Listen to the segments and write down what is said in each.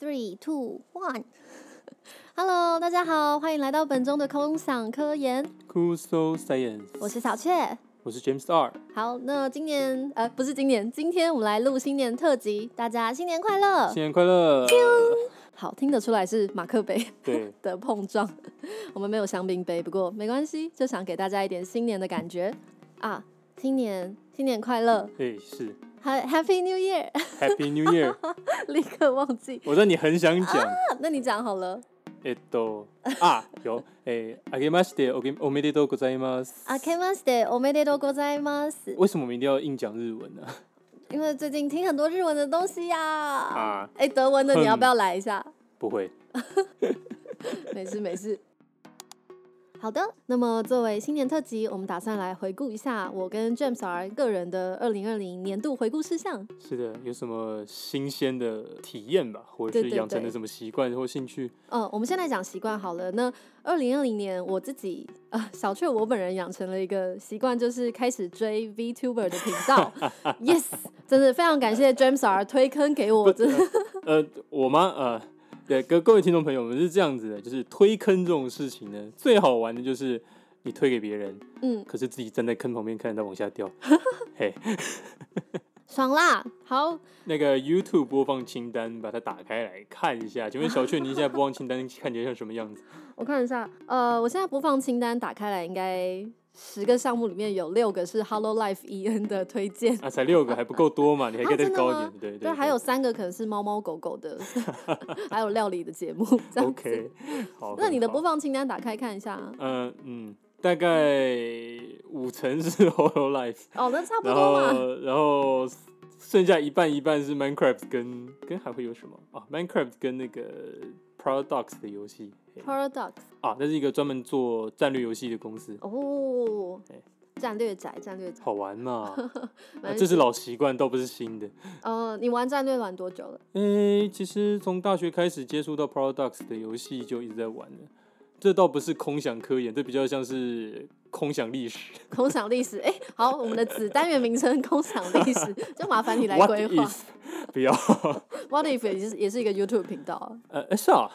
Three, two, one. Hello，大家好，欢迎来到本周的空想科研。Cool So Science，我是小雀，我是 James R。好，那今年呃不是今年，今天我们来录新年特辑，大家新年快乐！新年快乐！好，听得出来是马克杯对 的碰撞，我们没有香槟杯，不过没关系，就想给大家一点新年的感觉啊！新年新年快乐！对，是。，Happy New Year！Happy New Year！立刻忘记。我说你很想讲，那你讲好了。edo 啊，有诶，おめでとうございます。おめでとうございます。为什么我们一定要硬讲日文呢？因为最近听很多日文的东西呀。啊。诶，德文的你要不要来一下？不会。没 事没事。好的，那么作为新年特辑，我们打算来回顾一下我跟 James R 个人的二零二零年度回顾事项。是的，有什么新鲜的体验吧，或者是养成了什么习惯或兴趣？嗯，我们先来讲习惯好了。那二零二零年我自己啊、呃，小雀我本人养成了一个习惯，就是开始追 VTuber 的频道。yes，真的非常感谢 James R 推坑给我。真的呃，我吗？呃。对，各各位听众朋友们是这样子的，就是推坑这种事情呢，最好玩的就是你推给别人，嗯，可是自己站在坑旁边看着它往下掉，嘿，爽啦！好，那个 YouTube 播放清单，把它打开来看一下。请问小雀，你现在播放清单看起来像什么样子？我看一下，呃，我现在播放清单打开来应该。十个项目里面有六个是 Hello Life EN 的推荐啊，才六个还不够多嘛？你还可以再高一点，啊、对对，对，对。还有三个可能是猫猫狗狗的，还有料理的节目。OK，好。那你的播放清单打开看一下。嗯嗯，大概五成是 Hello Life。哦，那差不多嘛。然后，然后剩下一半一半是 Minecraft 跟跟还会有什么啊？Minecraft 跟那个 Paradox 的游戏。Paradox 啊，那是一个专门做战略游戏的公司哦。战略宅，战略宅，好玩嘛？啊、这是老习惯，倒不是新的。呃，你玩战略玩多久了？诶、欸，其实从大学开始接触到 Paradox 的游戏，就一直在玩了。这倒不是空想科研，这比较像是空想历史。空想历史，哎、欸，好，我们的子单元名称“空想历史”，就麻烦你来规划。不要。What if 也是也是一个 YouTube 频道？呃，是啊。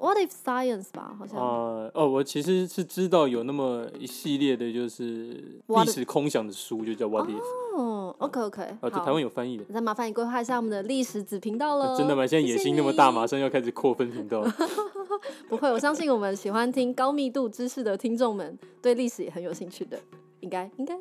What if science 吧，好像。呃哦，我其实是知道有那么一系列的，就是历史空想的书，就叫 What if。哦，OK OK。啊，在台湾有翻译的。再麻烦你规划一下我们的历史子频道了。真的吗？现在野心那么大，马上要开始扩分频道。不会，我相信我们喜欢听高密度知识的听众们，对历史也很有兴趣的，应该应该。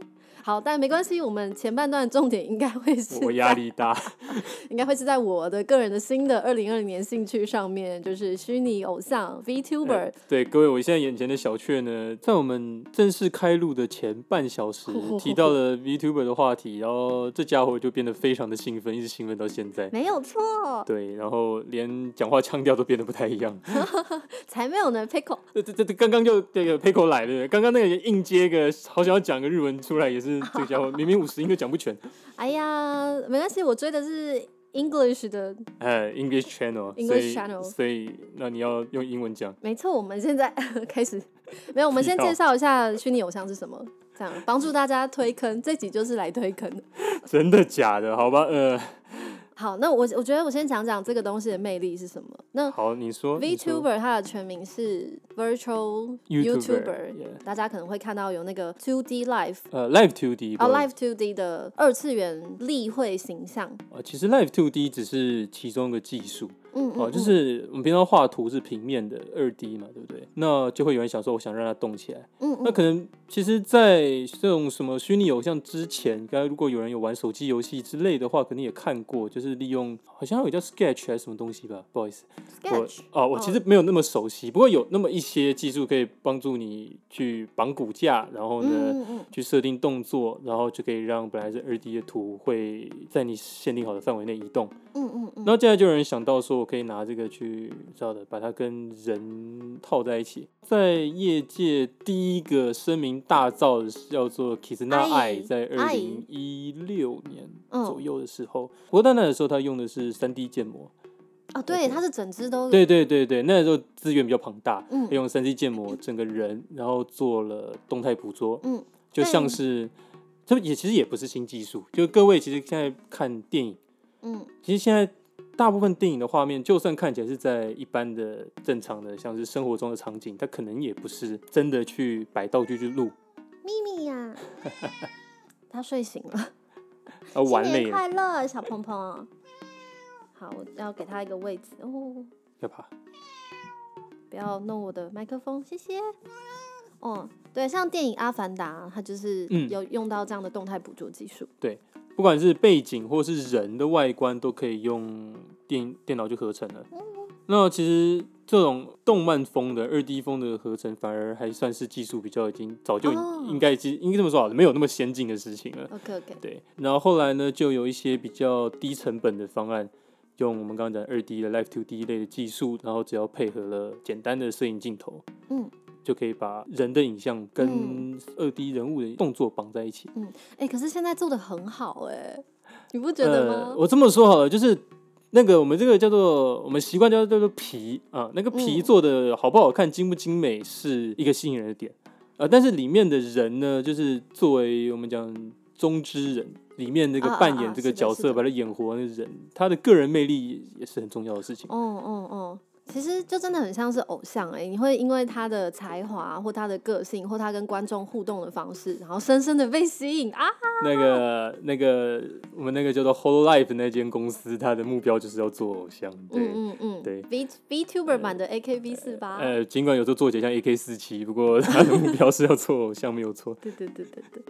好，但没关系，我们前半段的重点应该会是我压力大，应该会是在我的个人的新的二零二零年兴趣上面，就是虚拟偶像 VTuber。欸、对各位，我现在眼前的小雀呢，在我们正式开录的前半小时 提到了 VTuber 的话题，然后这家伙就变得非常的兴奋，一直兴奋到现在。没有错。对，然后连讲话腔调都变得不太一样。才没有呢，Pickle。这这这刚刚就这个 Pickle 来了，刚刚那个硬接个，好想要讲个日文出来也是。这个家伙明明五十音都讲不全。哎呀，没关系，我追的是 English 的，呃，English Channel，English Channel，所以那你要用英文讲。没错，我们现在 开始，没有，我们先介绍一下虚拟偶像是什么，这样帮助大家推坑。这集就是来推坑的。真的假的？好吧，呃。好，那我我觉得我先讲讲这个东西的魅力是什么。那好，你说 VTuber 它的全名是 Virtual YouTuber，大家可能会看到有那个 Two D Live，呃，Live Two D，啊，Live Two D 的二次元立绘形象。呃，其实 Live Two D 只是其中一个技术。嗯，嗯，哦，就是我们平常画图是平面的二 D 嘛，对不对？那就会有人想说，我想让它动起来。嗯，嗯，那可能其实，在这种什么虚拟偶像之前，刚刚如果有人有玩手机游戏之类的话，肯定也看过，就是利用好像有叫 Sketch 还是什么东西吧？不好意思，Sketch。我哦，我其实没有那么熟悉，不过有那么一些技术可以帮助你去绑骨架，然后呢，去设定动作，然后就可以让本来是二 D 的图会在你限定好的范围内移动。嗯嗯嗯。然后接下来就有人想到说。我可以拿这个去，知道的，把它跟人套在一起。在业界第一个声名大噪的叫做 Kizuna Eye，在二零一六年左右的时候，不过在那的时候，他用的是三 D 建模。哦，对，他是整只都。对对对对，那时候资源比较庞大，嗯，用三 D 建模整个人，然后做了动态捕捉，嗯，就像是，这也其实也不是新技术，就各位其实现在看电影，嗯，其实现在。大部分电影的画面，就算看起来是在一般的正常的，像是生活中的场景，它可能也不是真的去摆道具去录。咪咪呀，他睡醒了。啊，完新年快乐，小鹏鹏。好，我要给他一个位置哦。要爬。不要弄我的麦克风，谢谢。哦，对，像电影《阿凡达》，它就是有用到这样的动态捕捉技术。对，不管是背景或是人的外观，都可以用电电脑去合成了。嗯、那其实这种动漫风的二 D 风的合成，反而还算是技术比较已经早就应该应该这么说没有那么先进的事情了。OK OK。对，然后后来呢，就有一些比较低成本的方案。用我们刚刚讲二 D 的 Live to D 类的技术，然后只要配合了简单的摄影镜头，嗯，就可以把人的影像跟二 D 人物的动作绑在一起。嗯，哎、欸，可是现在做的很好，哎，你不觉得吗？呃，我这么说好了，就是那个我们这个叫做我们习惯叫叫做皮啊，那个皮做的好不好看、精不精美是一个吸引人的点啊，但是里面的人呢，就是作为我们讲中之人。里面那个扮演这个角色，把他演活的人，他的个人魅力也是很重要的事情。哦哦哦，其实就真的很像是偶像哎，你会因为他的才华或他的个性或他跟观众互动的方式，然后深深的被吸引啊。那个那个我们那个叫做 Holo Life 那间公司，它的目标就是要做偶像。对嗯嗯嗯，对。V VTuber 版的 AKB 四八。呃，尽管有时候做起来像 AK 四七，不过他的目标是要做偶像，没有错。对对对对对。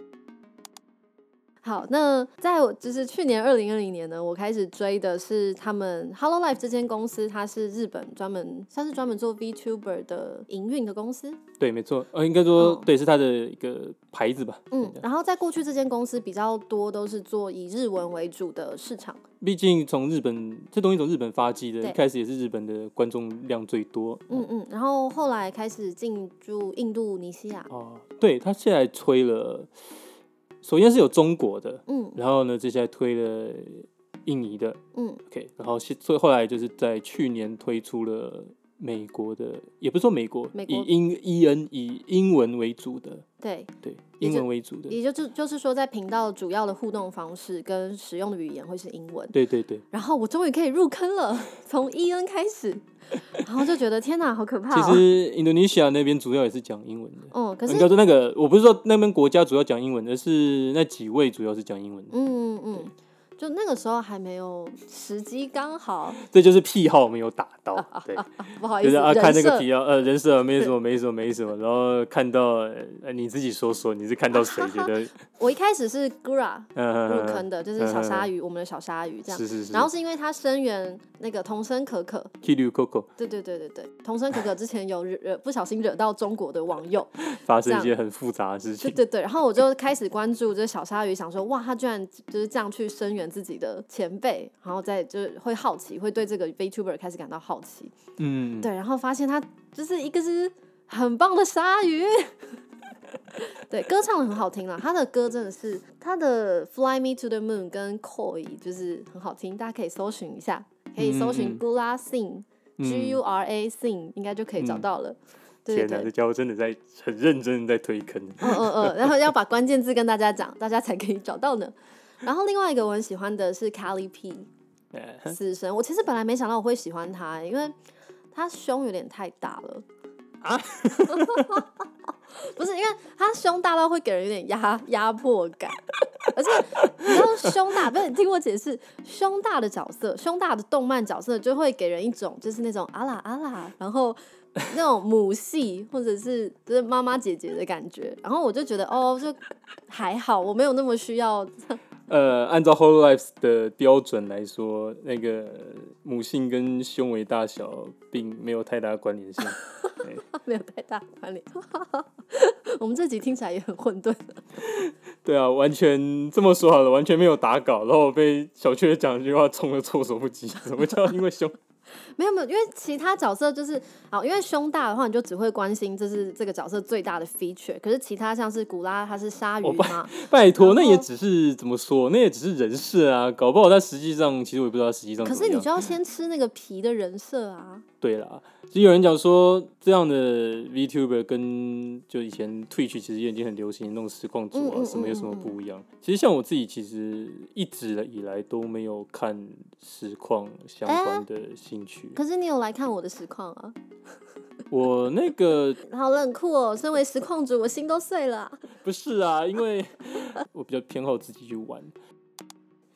好，那在我就是去年二零二零年呢，我开始追的是他们 Hello Life 这间公司，它是日本专门，它是专门做 VTuber 的营运的公司。对，没错，呃，应该说、哦、对，是它的一个牌子吧。嗯，然后在过去这间公司比较多都是做以日文为主的市场。毕竟从日本这东西从日本发迹的，一开始也是日本的观众量最多。嗯嗯，然后后来开始进驻印度尼西亚。哦，对，他现在吹了。首先是有中国的，嗯，然后呢，接下来推了印尼的，嗯，OK，然后所以后来就是在去年推出了美国的，也不是说美国，美国。以英 EN 以英文为主的，对。对，英文为主的，也就是就是说在频道主要的互动方式跟使用的语言会是英文，对对对，然后我终于可以入坑了，从 EN 开始。然后就觉得天哪，好可怕！其实印度尼西亚那边主要也是讲英文的。哦，可是应该说那个，我不是说那边国家主要讲英文，而是那几位主要是讲英文的。嗯嗯。嗯就那个时候还没有时机刚好，这就是癖好没有打到，对，啊啊啊、不好意思，就是啊，看那个癖好，呃，人设没什么，没什么，没什么，然后看到，呃，你自己说说，你是看到谁觉得？我一开始是 Gura 入坑的，就是小鲨鱼，我们的小鲨鱼这样，是是是，然后是因为他声援那个童声可可，Kiryu Coco，对对对对对，童声可可之前有惹不小心惹到中国的网友，发生一些很复杂的事情，对对对，然后我就开始关注这小鲨鱼，想说哇，他居然就是这样去声援自己的前辈，然后再就是会好奇，会对这个 VTuber 开始感到好奇。嗯，对，然后发现他就是一个是很棒的鲨鱼，对，歌唱的很好听啦，他的歌真的是他的 Fly Me to the Moon 跟 Koi 就是很好听，大家可以搜寻一下，可以搜寻 Gura Sing、嗯、G U R A Sing 应该就可以找到了。嗯、对对对，天哪，这家伙真的在很认真的在推坑。嗯嗯嗯，然后要把关键字跟大家讲，大家才可以找到呢。然后另外一个我很喜欢的是 Kelly P，死神。我其实本来没想到我会喜欢他，因为他胸有点太大了啊，不是，因为他胸大到会给人有点压压迫感，而且你知道胸大，不是你听我解释，胸大的角色，胸大的动漫角色就会给人一种就是那种啊啦啊啦，然后那种母系或者是就是妈妈姐姐的感觉，然后我就觉得哦，就还好，我没有那么需要。呃，按照 Whole Lives 的标准来说，那个母性跟胸围大小并没有太大关联性 没有太大关联。我们这集听起来也很混沌。对啊，完全这么说好了，完全没有打稿，然后被小雀讲一句话冲得措手不及。什么叫因为胸？没有没有，因为其他角色就是啊，因为胸大的话，你就只会关心这是这个角色最大的 feature。可是其他像是古拉，他是鲨鱼嘛，拜托，那也只是怎么说，那也只是人设啊，搞不好他实际上其实我也不知道实际上。可是你就要先吃那个皮的人设啊。对啦，其实有人讲说，这样的 VTuber 跟就以前 Twitch 其实也已经很流行那种实况主啊，什么有什么不一样？其实像我自己，其实一直以来都没有看实况相关的兴趣。可是你有来看我的实况啊？我那个 好冷酷哦！身为实况主，我心都碎了。不是啊，因为 我比较偏好自己去玩。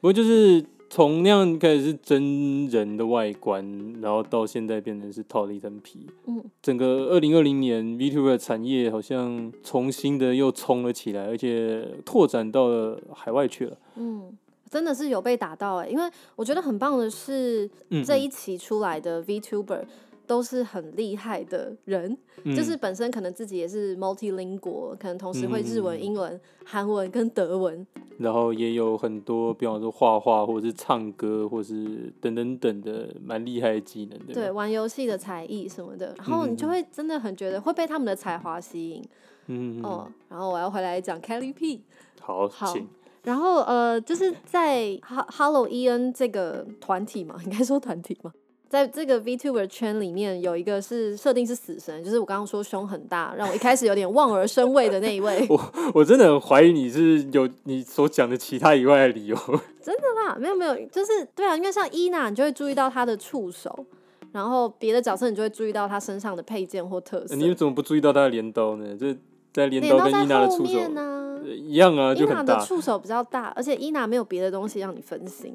不过就是。从那样开始是真人的外观，然后到现在变成是套了一层皮。嗯，整个二零二零年 VTuber 产业好像重新的又冲了起来，而且拓展到了海外去了。嗯，真的是有被打到哎、欸，因为我觉得很棒的是这一期出来的 VTuber。都是很厉害的人，嗯，就是本身可能自己也是 multilingual，可能同时会日文、英文、韩文跟德文，然后也有很多，比方说画画或者是唱歌，或是等等等的蛮厉害的技能的。对，玩游戏的才艺什么的，然后你就会真的很觉得会被他们的才华吸引。嗯哦，然后我要回来讲 Kelly P。好，好，请。然后呃，就是在 Hello EN 这个团体嘛，应该说团体嘛。在这个 VTuber 圈里面，有一个是设定是死神，就是我刚刚说胸很大，让我一开始有点望而生畏的那一位。我我真的很怀疑你是有你所讲的其他以外的理由。真的啦，没有没有，就是对啊，因为像伊娜，你就会注意到她的触手，然后别的角色你就会注意到她身上的配件或特色。你怎么不注意到她的镰刀呢？这在镰刀跟伊娜的触手呢一样啊，就很大。伊娜的触手比较大，而且伊娜没有别的东西让你分心。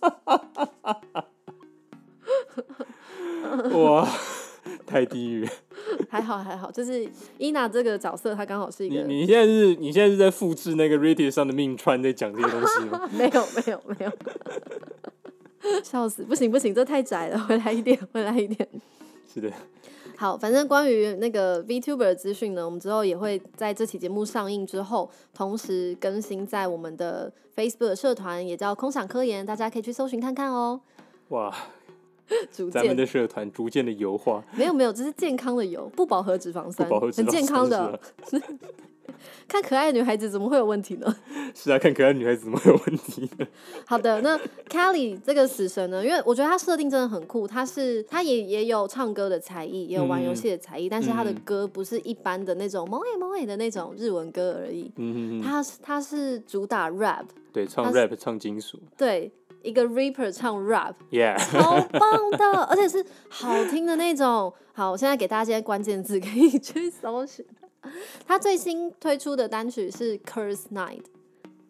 哇，太地狱！还好还好，就是伊娜这个角色，她刚好是一个。你你现在是，你现在是在复制那个 Reddit 上的命串，在讲这些东西吗？没有没有没有，笑死！不行不行，这太窄了，回来一点，回来一点。是的。好，反正关于那个 VTuber 的资讯呢，我们之后也会在这期节目上映之后，同时更新在我们的 Facebook 社团，也叫空想科研，大家可以去搜寻看看哦。哇。逐渐咱们的社团逐渐的油化，没有没有，这是健康的油，不饱和脂肪酸，很健康的。看可爱的女孩子怎么会有问题呢？是啊，看可爱的女孩子怎么会有问题呢？好的，那 Kelly 这个死神呢？因为我觉得他设定真的很酷，他是他也也有唱歌的才艺，也有玩游戏的才艺，嗯，但是他的歌不是一般的那种萌诶萌诶的那种日文歌而已。嗯，他他是主打 rap，对，唱 rap 唱金属，对。一个 rapper 唱 rap，yeah，超棒的，而且是好听的那种。好，我现在给大家一些关键字，可以去搜寻。他最新推出的单曲是《Curse Night》，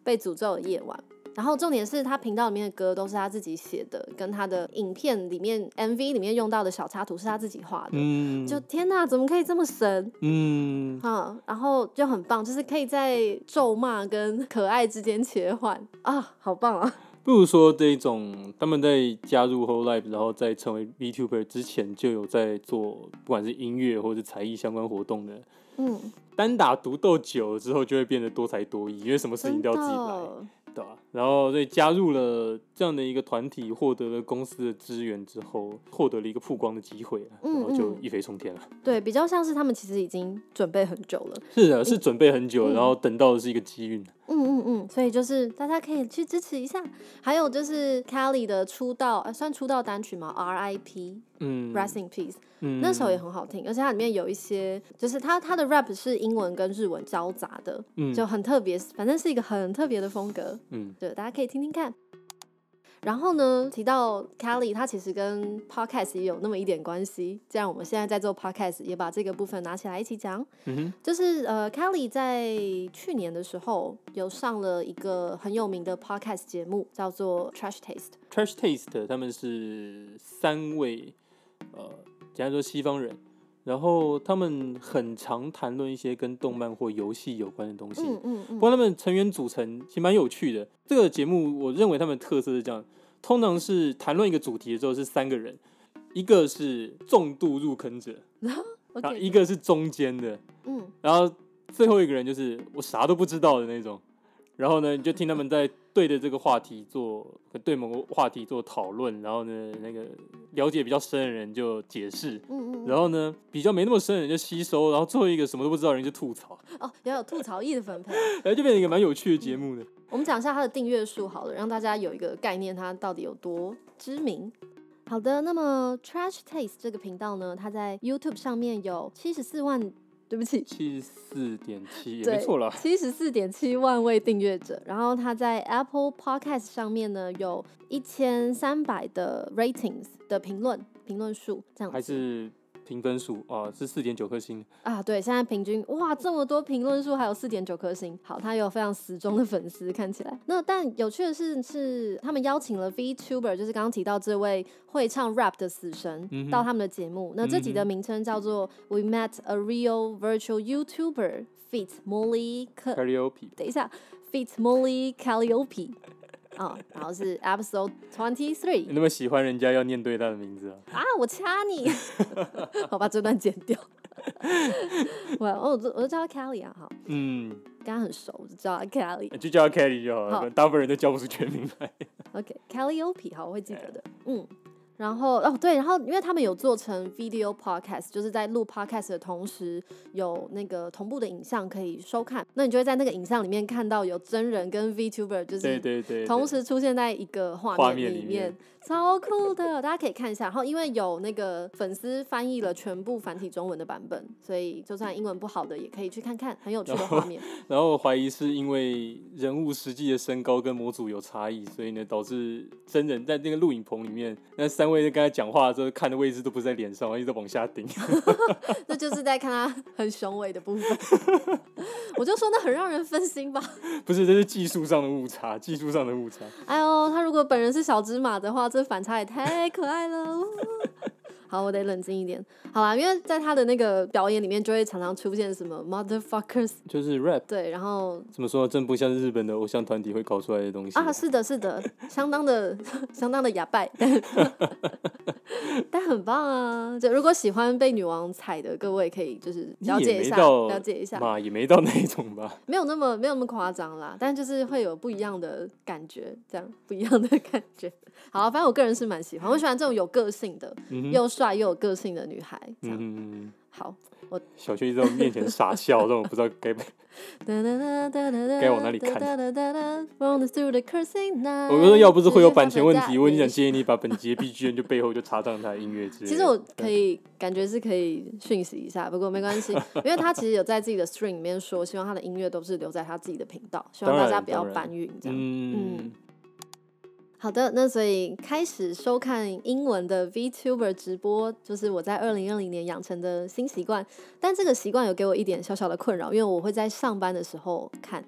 被诅咒的夜晚。然后重点是他频道里面的歌都是他自己写的，跟他的影片里面 MV 里面用到的小插图是他自己画的。嗯，就天哪，怎么可以这么神？嗯，哈，然后就很棒，就是可以在咒骂跟可爱之间切换啊，好棒啊！不如说这种，他们在加入 Whole Life，然后在成为 VTuber 之前就有在做，不管是音乐或者才艺相关活动的。嗯，单打独斗久了之后，就会变得多才多艺，因为什么事情都要自己来。对吧？然后所以加入了这样的一个团体，获得了公司的资源之后，获得了一个曝光的机会，然后就一飞冲天了。对，比较像是他们其实已经准备很久了。是的，是准备很久，然后等到的是一个机运。嗯嗯嗯，所以就是大家可以去支持一下。还有就是 Kelly 的出道，呃，算出道单曲吗？R.I.P. 嗯，Rest in Peace。嗯，那首也很好听，而且它里面有一些，就是它它的 rap 是英文跟日文交杂的，嗯，就很特别，反正是一个很特别的风格，嗯，对，大家可以听听看。然后呢，提到 Kelly，他其实跟 Podcast 也有那么一点关系。这样我们现在在做 Podcast，也把这个部分拿起来一起讲。嗯哼，就是呃，Kelly 在去年的时候有上了一个很有名的 Podcast 节目，叫做 Trash Taste。Trash Taste，他们是三位呃。简单说，西方人，然后他们很常谈论一些跟动漫或游戏有关的东西。嗯嗯嗯。不过他们成员组成其实蛮有趣的。这个节目，我认为他们的特色是这样：通常是谈论一个主题的时候是三个人，一个是重度入坑者，然后一个是中间的，嗯，然后最后一个人就是我啥都不知道的那种。然后呢，你就听他们在对着这个话题做，对某个话题做讨论，然后呢，那个了解比较深的人就解释，嗯嗯，然后呢，比较没那么深的人就吸收，然后最后一个什么都不知道的人就吐槽。哦，要有吐槽意的分配，哎，就变成一个蛮有趣的节目的。我们讲一下它的订阅数好了，让大家有一个概念，它到底有多知名。好的，那么 Trash Taste 这个频道呢，它在 YouTube 上面有七十四万。对不起，七十四点七也没错了，七十四点七万位订阅者。然后他在 Apple Podcast 上面呢，有一千三百的 ratings 的评论评论数，这样还是。评分数啊是四点九颗星啊，对，现在平均哇这么多评论数，还有四点九颗星，好，他有非常死忠的粉丝，看起来。那但有趣的是，是他们邀请了 VTuber，就是刚刚提到这位会唱 rap 的死神、嗯、到他们的节目。那这集的名称叫做 We Met a Real Virtual YouTuber Feat Molly Calliope。等一下，Feat Molly Calliope。哦，然后是 episode twenty three。你那么喜欢人家要念对他的名字啊？啊，我掐你！我把这段剪掉。我我我就叫他 Kelly 啊，好。嗯，跟他很熟，我就叫他 Kelly。就叫他 Kelly 就好了，好大部分人都叫不出全名来。OK，Kelly Opi，好，我会记得的。嗯。然后哦对，然后因为他们有做成 video podcast，就是在录 podcast 的同时有那个同步的影像可以收看，那你就会在那个影像里面看到有真人跟 VTuber，就是对对对同时出现在一个画面里面。超酷的，大家可以看一下。然后因为有那个粉丝翻译了全部繁体中文的版本，所以就算英文不好的也可以去看看，很有趣的画面。然后我怀疑是因为人物实际的身高跟模组有差异，所以呢导致真人在那个录影棚里面，那三位在跟他讲话的时候看的位置都不在脸上，一直往下顶。那就是在看他很雄伟的部分。我就说那很让人分心吧。不是，这是技术上的误差，技术上的误差。哎呦，他如果本人是小芝麻的话。这反差也太可爱了！好，我得冷静一点。好啦，因为在他的那个表演里面，就会常常出现什么 motherfuckers，就是 rap。对，然后怎么说，真不像日本的偶像团体会搞出来的东西啊！是的，是的，相当的，相当的哑巴，但，但很棒啊！就如果喜欢被女王踩的各位，可以就是了解一下，了解一下嘛，也没到那一种吧，没有那么没有那么夸张啦，但就是会有不一样的感觉，这样不一样的感觉。好，反正我个人是蛮喜欢，我喜欢这种有个性的，嗯、又帅又有个性的女孩。这样，嗯、好，我小雀一直在我面前傻笑，让我不知道该该往哪里看。我说要不是会有版权问题，我很想建议你把本集 BGM 就背后就插上他的音乐之类。其实我可以感觉是可以讯息一下，不过没关系，因为他其实有在自己的 stream 里面说，希望他的音乐都是留在他自己的频道，希望大家不要搬运这样。嗯。嗯好的，那所以开始收看英文的 VTuber 直播，就是我在二零二零年养成的新习惯。但这个习惯有给我一点小小的困扰，因为我会在上班的时候看。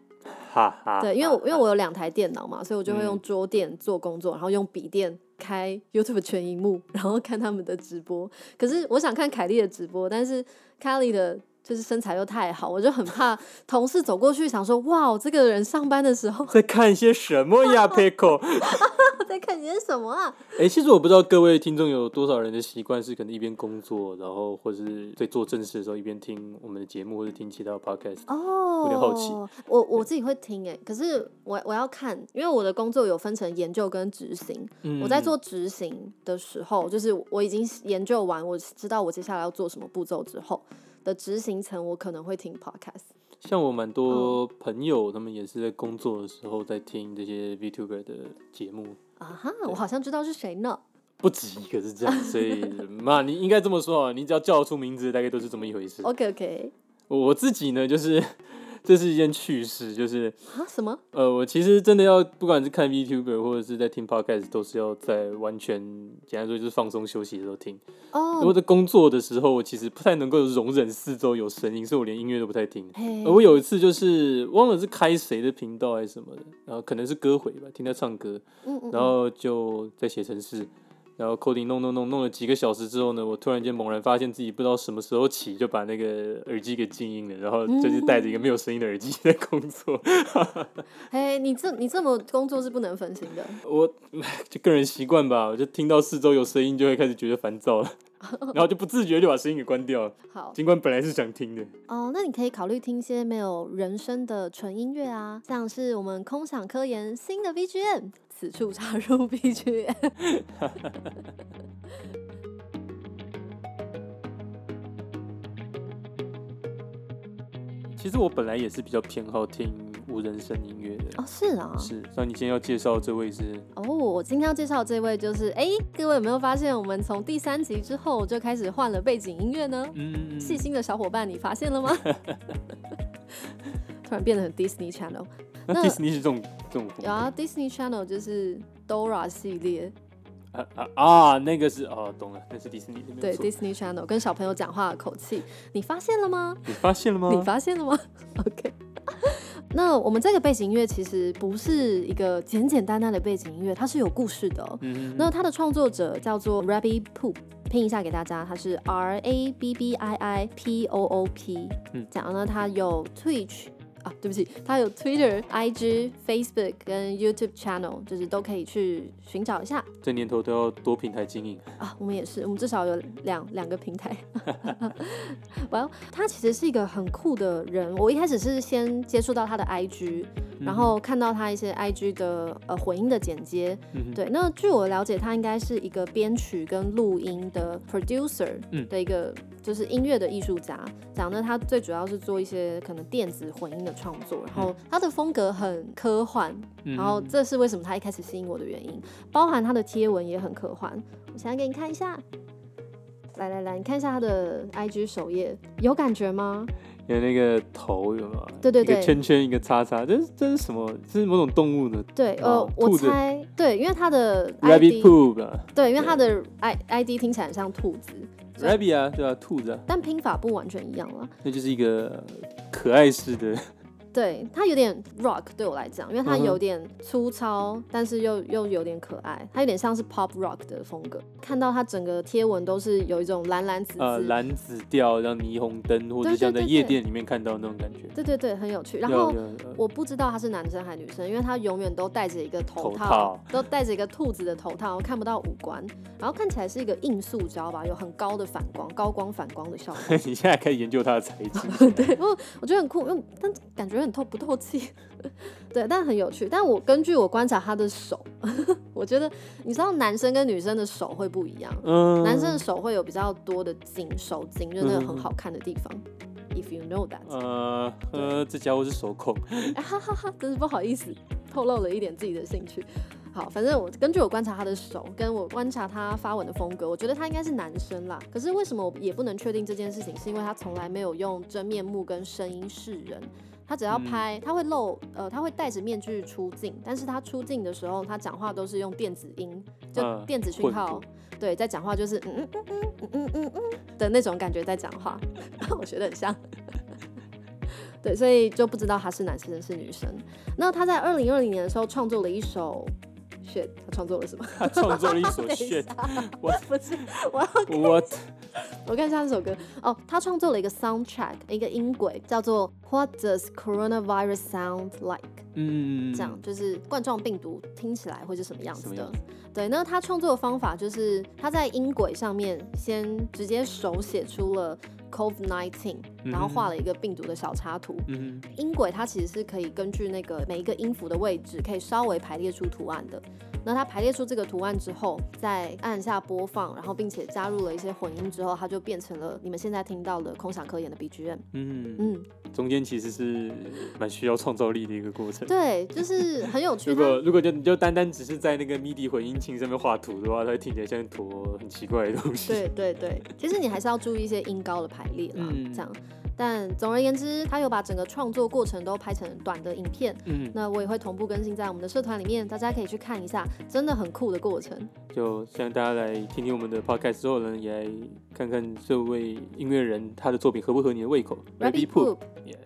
哈哈。对，因为因为我有两台电脑嘛，所以我就会用桌垫做工作，嗯、然后用笔电开 YouTube 全荧幕，然后看他们的直播。可是我想看凯莉的直播，但是凯莉的。就是身材又太好，我就很怕 同事走过去想说：“哇，这个人上班的时候在看些什么呀，Pickle？在看些什么啊？”哎、欸，其实我不知道各位听众有多少人的习惯是可能一边工作，然后或者是在做正事的时候一边听我们的节目，或者听其他的 podcast。哦，有点好奇。我我自己会听哎，可是我我要看，因为我的工作有分成研究跟执行。嗯、我在做执行的时候，就是我已经研究完，我知道我接下来要做什么步骤之后。的执行层，我可能会听 podcast。像我蛮多朋友，他们也是在工作的时候在听这些 VTuber 的节目。啊哈，我好像知道是谁呢？不止一个是这样，所以 嘛，你应该这么说啊，你只要叫得出名字，大概都是这么一回事。OK OK。我自己呢，就是。这是一件趣事，就是啊什么？呃，我其实真的要，不管是看 VTuber 或者是在听 Podcast，都是要在完全简单说就是放松休息的时候听。哦。如果在工作的时候，我其实不太能够容忍四周有声音，所以我连音乐都不太听。而我有一次就是忘了是开谁的频道还是什么的，然后可能是歌回吧，听他唱歌，嗯嗯嗯然后就在写程式。然后 coding 弄弄弄弄了几个小时之后呢，我突然间猛然发现自己不知道什么时候起就把那个耳机给静音了，然后就是戴着一个没有声音的耳机在工作。哎，你这你这么工作是不能分心的。我就个人习惯吧，我就听到四周有声音就会开始觉得烦躁了。然后就不自觉就把声音给关掉了。好，尽管本来是想听的。哦，那你可以考虑听一些没有人声的纯音乐啊，像是我们空想科研新的 BGM，此处插入 BGM。其实我本来也是比较偏好听无人声音乐的哦，是啊，是。那你今天要介绍这位是？哦，我今天要介绍的这位就是，哎，各位有没有发现，我们从第三集之后就开始换了背景音乐呢？嗯，细心的小伙伴，你发现了吗？突然变得很 Disney Channel。那 Disney 是这种这种有啊，Disney Channel 就是 Dora 系列。啊啊啊！那个是哦，懂了，那是迪士尼的。对，Disney Channel 跟小朋友讲话的口气，你发现了吗？你发现了吗？你发现了吗？OK。那我们这个背景音乐其实不是一个简简单单的背景音乐，它是有故事的。嗯哼。那它的创作者叫做 Rabbi Poop，拼一下给大家，它是 R A B B I I P O O P。嗯。讲呢，它有 Twitch。啊，对不起，他有 Twitter、IG、Facebook 跟 YouTube channel，就是都可以去寻找一下。这年头都要多平台经营啊，我们也是，我们至少有两两个平台。Well，他其实是一个很酷的人。我一开始是先接触到他的 IG，然后看到他一些 IG 的呃混音的剪接。嗯、对，那据我了解，他应该是一个编曲跟录音的 producer 的一个。嗯就是音乐的艺术家，讲呢，他最主要是做一些可能电子混音的创作，然后他的风格很科幻，然后这是为什么他一开始吸引我的原因，包含他的贴文也很科幻。我现在给你看一下，来来来，你看一下他的 IG 首页，有感觉吗？有那个头有吗？对对对，一个圈圈一个叉叉，这是这是什么？这是某种动物的？对，呃，我猜对，因为他的 Rabbit Poop，对，因为他的 I ID 听起来很像兔子。Rabbit 啊，对啊，兔子啊，但拼法不完全一样了。那就是一个可爱式的。对，它有点 rock 对我来讲，因为它有点粗糙，嗯、但是又又有点可爱，它有点像是 pop rock 的风格。看到它整个贴文都是有一种蓝蓝紫紫，呃，蓝紫调，像霓虹灯或者像在夜店里面看到那种感觉。对对对，很有趣。然后我不知道他是男生还是女生，因为他永远都戴着一个头套，头套都戴着一个兔子的头套，看不到五官，然后看起来是一个硬塑胶吧，有很高的反光、高光反光的效果。你现在可以研究它的材质。对，我我觉得很酷，因为但感觉。很透不透气？对，但很有趣。但我根据我观察他的手，我觉得你知道男生跟女生的手会不一样。嗯，男生的手会有比较多的筋，手筋就是那个很好看的地方。嗯、If you know that，呃呃，这家伙是手控。哈哈哈，真是不好意思，透露了一点自己的兴趣。好，反正我根据我观察他的手，跟我观察他发文的风格，我觉得他应该是男生啦。可是为什么我也不能确定这件事情？是因为他从来没有用真面目跟声音示人。他只要拍，他会露呃，他会戴着面具出镜，但是他出镜的时候，他讲话都是用电子音，就电子讯号，对，在讲话就是嗯嗯嗯嗯嗯嗯的那种感觉在讲话，我觉得很像，对，所以就不知道他是男生是女生。那他在二零二零年的时候创作了一首。shit，他创作了什么？他创作了一首 shit。我 不是，我要?我看一下这首歌。哦，他创作了一个 soundtrack，一个音轨，叫做 What does coronavirus sound like？嗯，这样就是冠状病毒听起来会是什么样子的？对，那他创作的方法就是他在音轨上面先直接手写出了。COVID-19，然后画了一个病毒的小插图。嗯哼，音轨它其实是可以根据那个每一个音符的位置，可以稍微排列出图案的。那它排列出这个图案之后，再按下播放，然后并且加入了一些混音之后，它就变成了你们现在听到的空想科研的 BGM。嗯嗯，中间其实是蛮需要创造力的一个过程。对，就是很有趣。如果如果就你就单单只是在那个 MIDI 混音器上面画图的话，它会听起来像一坨很奇怪的东西。对对对，其实你还是要注意一些音高的排列啦，嗯、这样。但总而言之，他有把整个创作过程都拍成短的影片。嗯，那我也会同步更新在我们的社团里面，大家可以去看一下，真的很酷的过程。就希望大家来听听我们的 podcast 之后呢，也来看看这位音乐人他的作品合不合你的胃口。Rabbi Poop，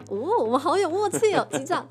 哦，我们好有默契哦，击掌。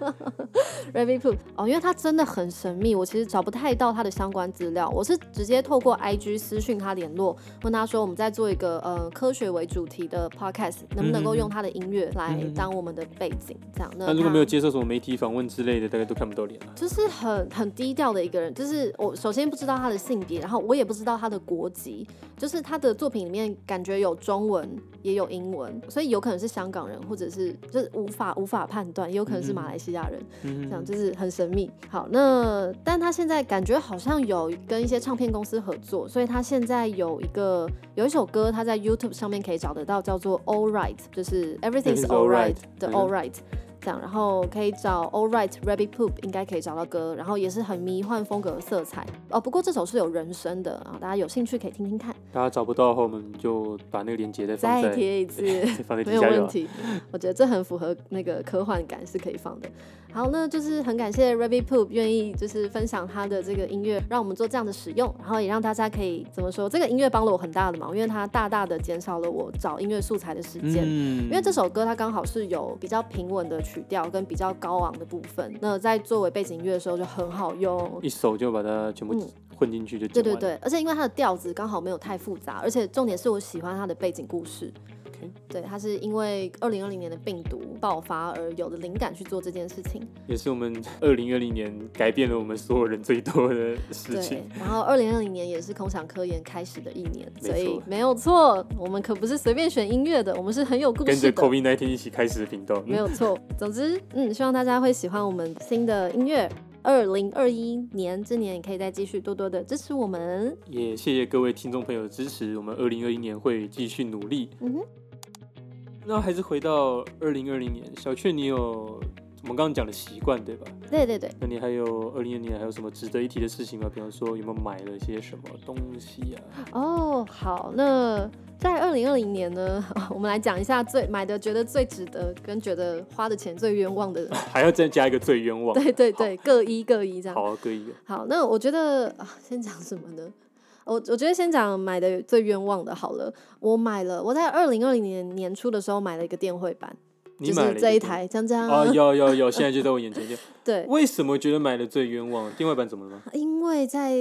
Rabbi Poop，哦，因为他真的很神秘，我其实找不太到他的相关资料。我是直接透过 IG 私讯他联络，问他说我们在做一个呃科学为主题的 podcast。能不能够用他的音乐来当我们的背景？这样，那如果没有接受什么媒体访问之类的，大概都看不到脸了。就是很很低调的一个人，就是我首先不知道他的性别，然后我也不知道他的国籍，就是他的作品里面感觉有中文也有英文，所以有可能是香港人，或者是就是无法无法判断，也有可能是马来西亚人，嗯这样就是很神秘。好，那但他现在感觉好像有跟一些唱片公司合作，所以他现在有一个有一首歌，他在 YouTube 上面可以找得到，叫做 All Right，就是 Everything's All Right 的 All Right。这样，然后可以找 All Right Rabbit Poop，应该可以找到歌，然后也是很迷幻风格的色彩哦。不过这首是有人声的啊，大家有兴趣可以听听看。大家找不到的话，我们就把那个链接再放再贴一次，没有问题。我觉得这很符合那个科幻感，是可以放的。好，那就是很感谢 Rabbit Poop 愿意就是分享他的这个音乐，让我们做这样的使用，然后也让大家可以怎么说，这个音乐帮了我很大的忙，因为它大大的减少了我找音乐素材的时间。嗯，因为这首歌它刚好是有比较平稳的曲调跟比较高昂的部分，那在作为背景音乐的时候就很好用，一首就把它全部混进去就。对对对，而且因为它的调子刚好没有太复杂，而且重点是我喜欢它的背景故事。对，它是因为二零二零年的病毒爆发而有的灵感去做这件事情，也是我们二零二零年改变了我们所有人最多的事情。对，然后二零二零年也是空想科研开始的一年，所以没有错，我们可不是随便选音乐的，我们是很有故事的。跟着 COVID-19 一起开始的频道，没有错。总之，嗯，希望大家会喜欢我们新的音乐。二零二一年，这年也可以再继续多多的支持我们。也谢谢各位听众朋友的支持，我们二零二一年会继续努力。嗯哼。那还是回到二零二零年，小雀，你有我们刚刚讲的习惯对吧？对对对。那你还有二零二零年还有什么值得一提的事情吗？比方说有没有买了些什么东西啊？哦，好，那在二零二零年呢，我们来讲一下最买的觉得最值得跟觉得花的钱最冤枉的人，还要再加一个最冤枉。对对对，各一各一这样。好啊，各一个。好，那我觉得啊，先讲什么呢？我我觉得先讲买的最冤枉的好了，我买了，我在二零二零年年初的时候买了一个电绘板，就是这一台，这样这样。啊，有有有，现在就在我眼前就。对。为什么觉得买的最冤枉？定位版怎么了吗？因为在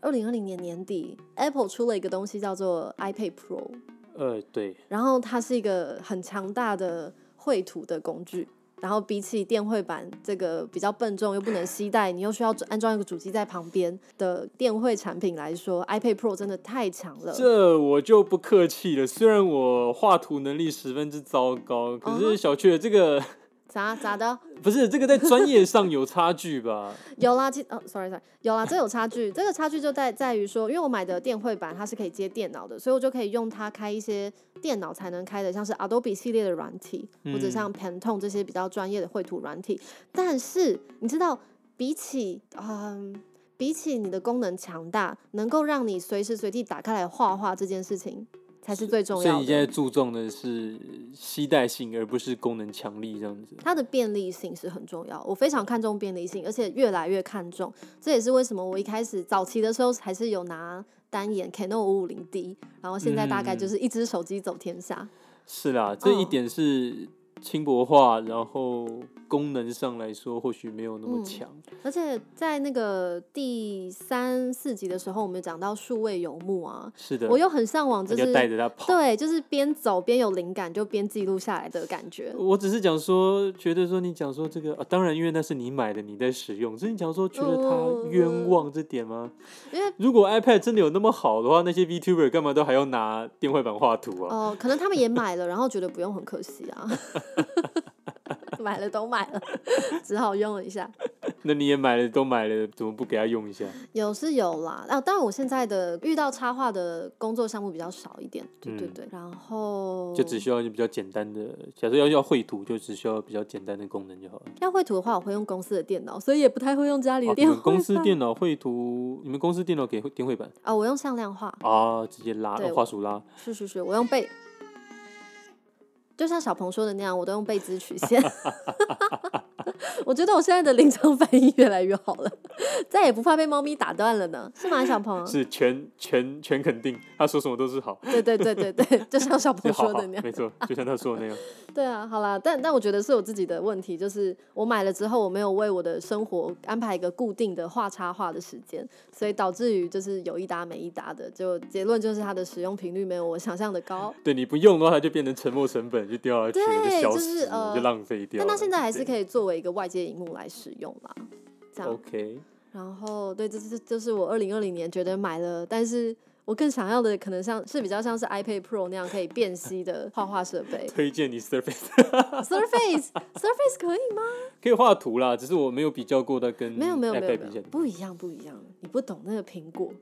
二零二零年年底，Apple 出了一个东西叫做 iPad Pro。呃，对。然后它是一个很强大的绘图的工具。然后比起电绘板这个比较笨重又不能携带，你又需要安装一个主机在旁边的电绘产品来说，iPad Pro 真的太强了。这我就不客气了，虽然我画图能力十分之糟糕，可是小雀这个。Uh-huh. 咋咋的？不是这个在专业上有差距吧？有啦，其哦，sorry sorry，有啦，这有差距。这个差距就在在于说，因为我买的电绘板它是可以接电脑的，所以我就可以用它开一些电脑才能开的，像是 Adobe 系列的软体，或者像 Pantone 这些比较专业的绘图软体。嗯。但是你知道，比起嗯，比起你的功能强大，能够让你随时随地打开来画画这件事情。才是最重要的。所以你现在注重的是携带性，而不是功能强力这样子。它的便利性是很重要，我非常看重便利性，而且越来越看重。这也是为什么我一开始早期的时候还是有拿单眼 Canon 五五零 D，然后现在大概就是一只手机走天下。嗯。是啦，这一点是轻薄化，然后。功能上来说，或许没有那么强，嗯。而且在那个第三四集的时候，我们讲到数位游牧啊，是的，我又很向往，就是带着它跑，对，就是边走边有灵感，就边记录下来的感觉。我只是讲说，觉得说你讲说这个啊，当然因为那是你买的，你在使用，所以你讲说觉得它冤枉这点吗？因为如果 iPad 真的有那么好的话，那些 VTuber 干嘛都还要拿电绘板画图啊？哦、呃，可能他们也买了，然后觉得不用，很可惜啊。买了都买了，只好用了一下。那你也买了都买了，怎么不给他用一下？有是有啦，啊，当然我现在的遇到插画的工作项目比较少一点，对对对。嗯、然后就只需要一比较简单的，假设要要绘图，就只需要比较简单的功能就好了。要绘图的话，我会用公司的电脑，所以也不太会用家里的电脑。公司电脑绘图，你们公司电脑给电绘板？啊，我用向量画啊，直接拉，用滑鼠拉。是是是，我用背。就像小鹏说的那样，我都用贝兹曲线。我觉得我现在的临场反应越来越好了。再也不怕被猫咪打断了呢，是吗，小鹏？是全全全肯定，他说什么都是好。对对对对对，就像小鹏说的那样，没错，就像他说的那样。对啊，好啦，但但我觉得是我自己的问题，就是我买了之后，我没有为我的生活安排一个固定的画插画的时间，所以导致于就是有一搭没一搭的，就结论就是它的使用频率没有我想象的高。对，你不用的话，它就变成沉没成本，就掉下去了，就消失，就是呃，就浪费掉。但它现在还是可以作为一个外接荧幕来使用啦，这样。OK。然后，对，这是这是我二零二零年觉得买了，但是。我更想要的可能像是比较像是 iPad Pro 那样可以辨析的 画画设备。推荐你 Surface。Surface Surface 可以吗？可以画图啦，只是我没有比较过的跟没有没有没有不一样不一样，你不懂那个苹果。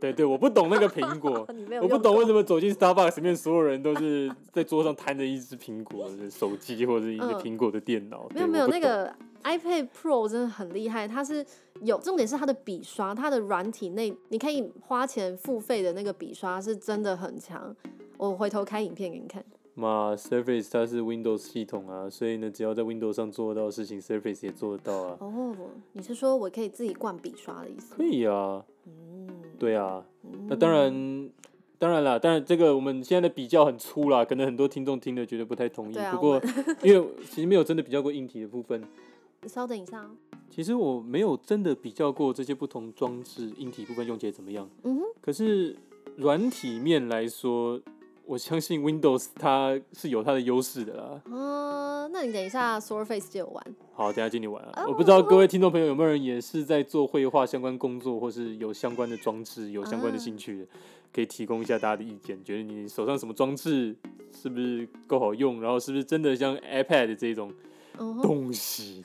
对对，我不懂那个苹果，我不懂为什么走进 Starbucks 里面所有人都是在桌上摊着一只苹果的手机或者一个苹果的电脑。没有没有那个。iPad Pro 真的很厉害，它是有重点是它的笔刷，它的软体内你可以花钱付费的那个笔刷是真的很强。我回头开影片给你看。嘛，Surface 它是 Windows 系统啊，所以呢，只要在 Windows 上做得到的事情，Surface 也做得到啊。哦，你是说我可以自己灌笔刷的意思？可以啊。嗯。对啊。嗯、那当然，当然啦，当然这个我们现在的比较很粗啦，可能很多听众听了觉得不太同意。啊、不过，因为其实没有真的比较过硬体的部分。稍等一下。其实我没有真的比较过这些不同装置硬体部分用起来怎么样。嗯哼。可是软体面来说，我相信 Windows 它是有它的优势的啦。嗯，那你等一下 Surface 借我玩。好，等下借你玩啊。我不知道各位听众朋友有没有人也是在做绘画相关工作，或是有相关的装置、有相关的兴趣的，可以提供一下大家的意见。觉得你手上什么装置是不是够好用？然后是不是真的像 iPad 这种？东西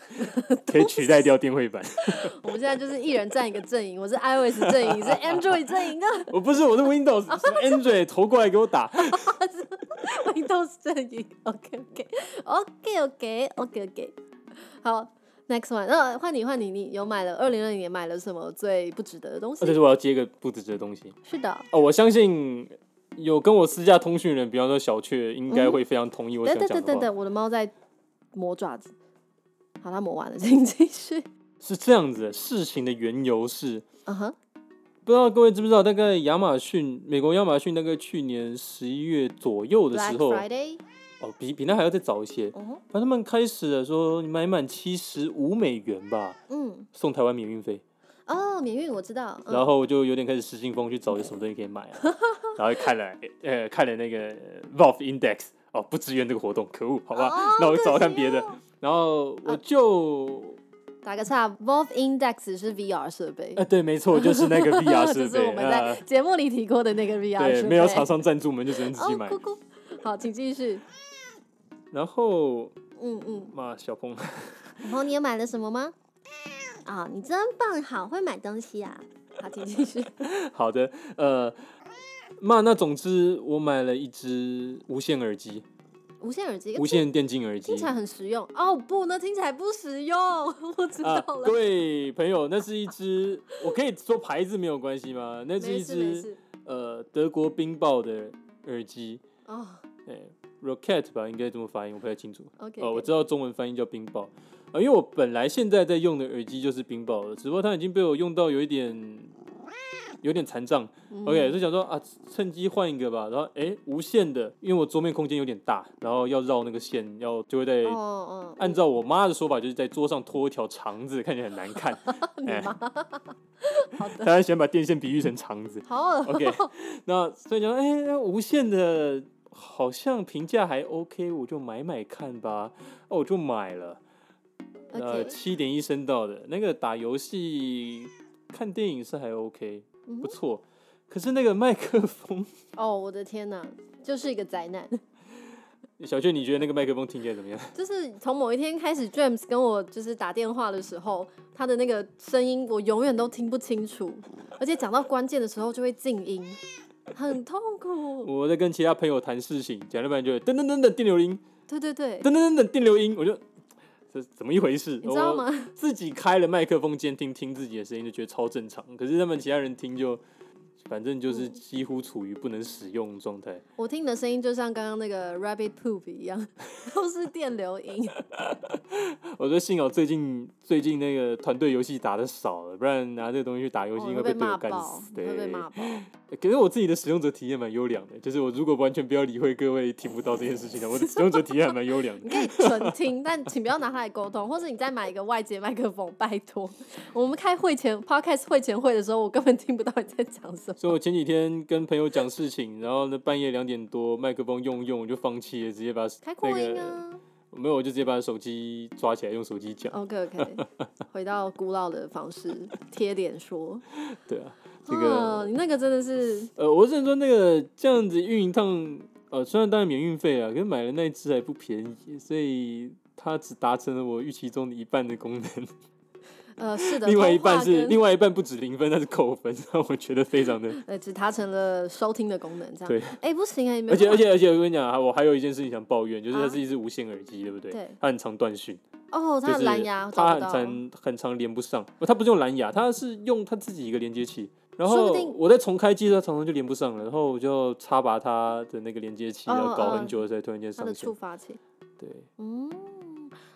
可以取代掉电绘板。我们现在就是一人站一个阵营，我是 iOS 阵营，是 Android 阵营啊。我不是，我是 Windows，是 Android 投过来给我打。Windows 阵营，OK OK OK OK OK OK。好，Next one，那换你换你，你有买了？二零二零年买了什么最不值得的东西？这是我要接一个不值得的东西。是的。哦，我相信有跟我私下通讯人，比方说小雀，应该会非常同意我想讲的话。等等等等，我的猫在。磨爪子，好，他磨完了，请继续。是这样子的，事情的缘由是，嗯哼，不知道各位知不知道，大概亚马逊，美国亚马逊大概去年十一月左右的时候哦，比比那还要再早一些，嗯哼，他们开始了说，你买满七十五美元吧，嗯，送台湾免运费。哦，免运我知道。然后我就有点开始失心疯去找有什么东西可以买啊，然后看了，呃，看了那个 Valve Index。哦，不支援这个活动，可恶，好吧，哦、那我就找看别的。然后我就、啊、打个岔，Valve Index 是 VR 设备。呃，对，没错，就是那个 VR 设备，就是我们在节目里提过的那个 VR 设备。对，没有厂商赞助，我们就只能自己买。好，请继续。然后，嗯嗯，妈，小鹏。然后你有买了什么吗？啊、哦，你真棒，好会买东西啊。好，请继续。好的，呃。嘛，那总之我买了一只无线耳机，无线耳机，无线电竞耳机，听起来很实用哦。不，那听起来不实用，我知道了。啊、各位朋友，那是一只，我可以说牌子没有关系吗？那是一只呃德国冰豹的耳机哦，对，Rocket 吧，应该这么发音，我不太清楚。OK，哦，我知道中文翻译叫冰豹啊、呃，因为我本来现在在用的耳机就是冰豹的，只不过它已经被我用到有一点。有点残障，OK，就想说啊，趁机换一个吧。然后哎，无线的，因为我桌面空间有点大，然后要绕那个线，要就会在按照我妈的说法，就是在桌上拖一条肠子，看起来很难看。哎，好的，大家喜欢把电线比喻成肠子。好，OK，那所以讲，哎，无线的好像评价还 OK，我就买买看吧。哦，我就买了，呃，七点一声道的那个打游戏、看电影是还 OK。不错，可是那个麦克风哦，我的天哪，就是一个灾难。小俊，你觉得那个麦克风听起来怎么样？就是从某一天开始，James 跟我就是打电话的时候，他的那个声音我永远都听不清楚，而且讲到关键的时候就会静音，很痛苦。我在跟其他朋友谈事情，讲了半天就噔噔噔噔电流音，对对对，噔噔噔噔电流音，我就。这怎么一回事？你知道吗？自己开了麦克风监听，听自己的声音就觉得超正常。可是他们其他人听就反正就是几乎处于不能使用状态。我听你的声音就像刚刚那个 rabbit poop 一样，都是电流音。我觉得幸好最近最近那个团队游戏打的少了，不然拿这个东西去打游戏应该被队友干死。对，会被骂爆。可是我自己的使用者体验蛮优良的，就是我如果完全不要理会各位听不到这件事情的，我的使用者体验还蛮优良的。你可以纯听，但请不要拿它来沟通，或者你再买一个外接麦克风，拜托。我们开会前 podcast 会前会的时候，我根本听不到你在讲什么。所以我前几天跟朋友讲事情，然后呢半夜两点多麦克风用用，我就放弃了，直接把开扩音啊。没有，我就直接把手机抓起来用手机讲。OK OK，回到古老的方式，贴脸说。对啊，这个、哦、你那个真的是……呃，我只能说那个这样子运一趟，呃，虽然当然免运费啊，可是买了那一支还不便宜，所以它只达成了我预期中的一半的功能。呃，是的，另外一半是另外一半不止零分，那是扣分，让我觉得非常的。呃，只达成了收听的功能，这样。对。哎，不行哎，而且而且而且我跟你讲，我还有一件事情想抱怨，就是它是一只无线耳机，对不对？对。它很常断讯。哦，它蓝牙，它很常很常连不上。它不是用蓝牙，它是用它自己一个连接器。然后我在重开机，它常常就连不上了，然后我就插拔它的那个连接器，然后搞很久才突然间上线。它的触发器。对。嗯。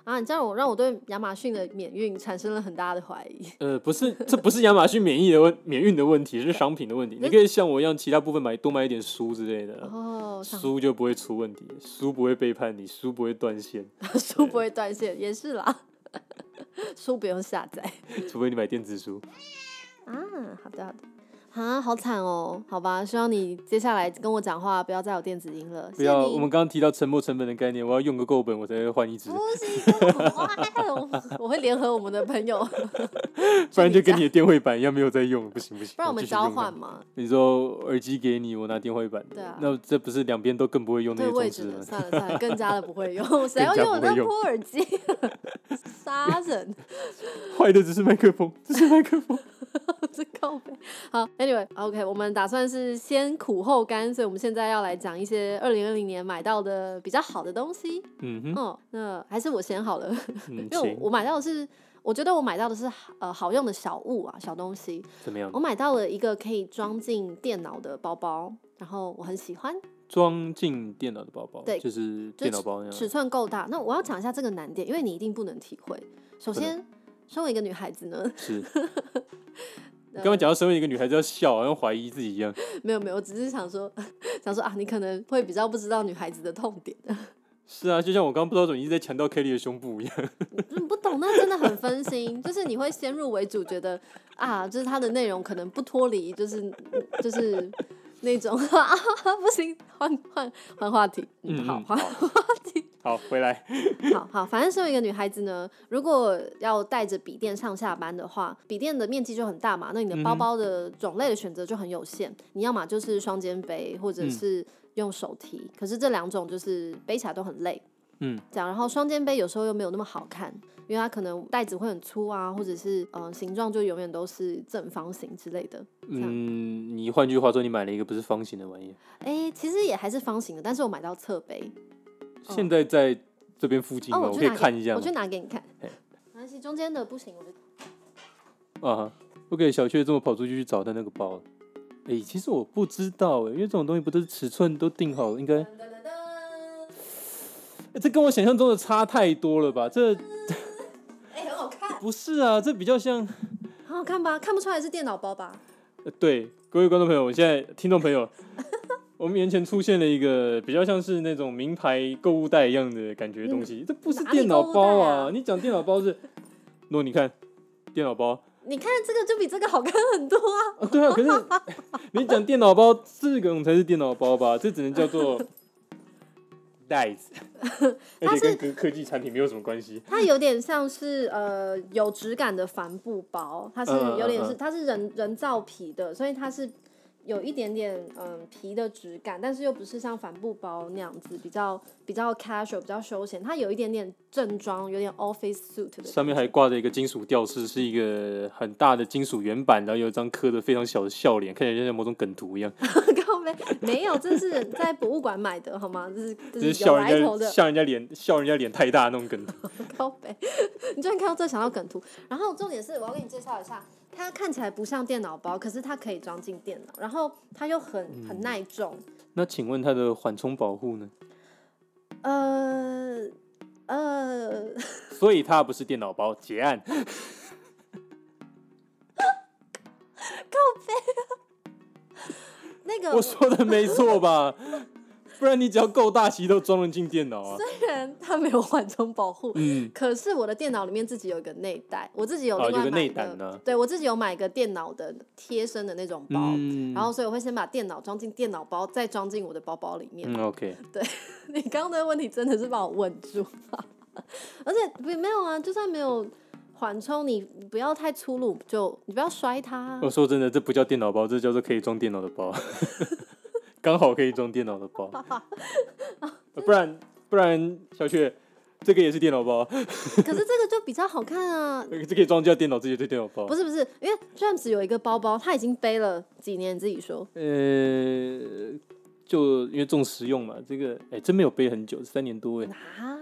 啊，你这样我让我对亚马逊的免运产生了很大的怀疑。呃，不是，这不是亚马逊免疫的问免运的问题，是商品的问题。你可以像我一样，其他部分买多买一点书之类的，哦，书就不会出问题，书不会背叛你，书不会断线，书不会断线也是啦，书不用下载，除非你买电子书。啊，好的好的。啊，好惨哦！好吧，希望你接下来跟我讲话不要再有电子音了。不要，我们刚刚提到沉没成本的概念，我要用个够本，我才会换一支。不行，我我会联合我们的朋友，不然就跟你的电绘板一样没有在用，不行不行。不然我们交换嘛？你说耳机给你，我拿电绘板。对啊。那这不是两边都更不会用那些装置了？算了算了，更加的不会用，谁要用我的破耳机？杀人！坏的只是麦克风，只是麦克风。这靠北。好，Anyway，OK，我们打算是先苦后甘，所以我们现在要来讲一些二零二零年买到的比较好的东西。嗯哼，哦，那还是我先好了，嗯、因为我，我买到的是，我觉得我买到的是呃好用的小物啊，小东西。怎么样？我买到了一个可以装进电脑的包包，然后我很喜欢。装进电脑的包包，对，就是电脑包那样。尺寸够大。那我要讲一下这个难点，因为你一定不能体会。首先，身为一个女孩子呢，是。刚刚讲到身为一个女孩子要笑，好像怀疑自己一样。没有没有，我只是想说，想说啊，你可能会比较不知道女孩子的痛点。是啊，就像我刚刚不知道怎么一直在强调 Kelly 的胸部一样。你不懂，那真的很分心。就是你会先入为主，觉得啊，就是它的内容可能不脱离，就是就是。那种啊，不行，换换换话题。嗯，好，换话题。好，回来。好好，反正身为一个女孩子呢，如果要带着笔电上下班的话，笔电的面积就很大嘛，那你的包包的种类的选择就很有限。你要么就是双肩背，或者是用手提，可是这两种就是背起来都很累。嗯，这样，然后双肩背有时候又没有那么好看，因为它可能袋子会很粗啊，或者是嗯、呃、形状就永远都是正方形之类的。嗯，你换句话说，你买了一个不是方形的玩意？哎，其实也还是方形的，但是我买到侧背。现在在这边附近吗？哦，我可以看一下。我去拿给你看。没关系，中间的不行，我就。啊哈，OK，小雀这么跑出去去找他那个包。哎，其实我不知道哎，因为这种东西不都是尺寸都定好了，应该。这跟我想象中的差太多了吧？这，哎，很好看。不是啊，这比较像，很好看吧？看不出来是电脑包吧？呃，对，各位观众朋友，我现在听众朋友，我们眼前出现了一个比较像是那种名牌购物袋一样的感觉的东西，这不是电脑包啊！你讲电脑包是，喏，你看电脑包，你看这个就比这个好看很多啊！啊对啊，可是 你讲电脑包，这种才是电脑包吧？这只能叫做。袋子，而且跟科技产品没有什么关系。它有点像是呃有质感的帆布包，它是有点是它是人人造皮的，所以它是。有一点点嗯皮的质感，但是又不是像帆布包那样子比较比较 casual，比较休闲。它有一点点正装，有点 office suit 的。上面还挂着一个金属吊饰，是一个很大的金属圆板，然后有一张刻的非常小的笑脸，看起来就像某种梗图一样。没没有，这是在博物馆买的，好吗？这是这是笑人家笑人家脸笑人家脸太大那种梗图。靠北，你居然看到这想到梗图，然后重点是我要给你介绍一下。它看起来不像电脑包，可是它可以装进电脑，然后它又很很耐重。嗯、那请问它的缓冲保护呢？呃呃，所以它不是电脑包，结案。靠背啊！那个我说的没错吧？不然你只要够大，其实都装得进电脑啊。虽然它没有缓冲保护，嗯，可是我的电脑里面自己有一个内袋，我自己有另外买一个，内胆呢。对，我自己有买一个电脑的贴身的那种包，嗯、然后所以我会先把电脑装进电脑包，再装进我的包包里面。嗯，OK。对，你刚刚的问题真的是把我问住了，而且没有啊，就算没有缓冲，你不要太粗鲁，就你不要摔它。我说真的，这不叫电脑包，这叫做可以装电脑的包。刚好可以装电脑的包，不然不然小雀，这个也是电脑包。可是这个就比较好看啊。这可以装架电脑，这就是电脑包。不是不是，因为 James 有一个包包，他已经背了几年，自己说。呃，就因为重实用嘛，这个哎真没有背很久，三年多哎。啊。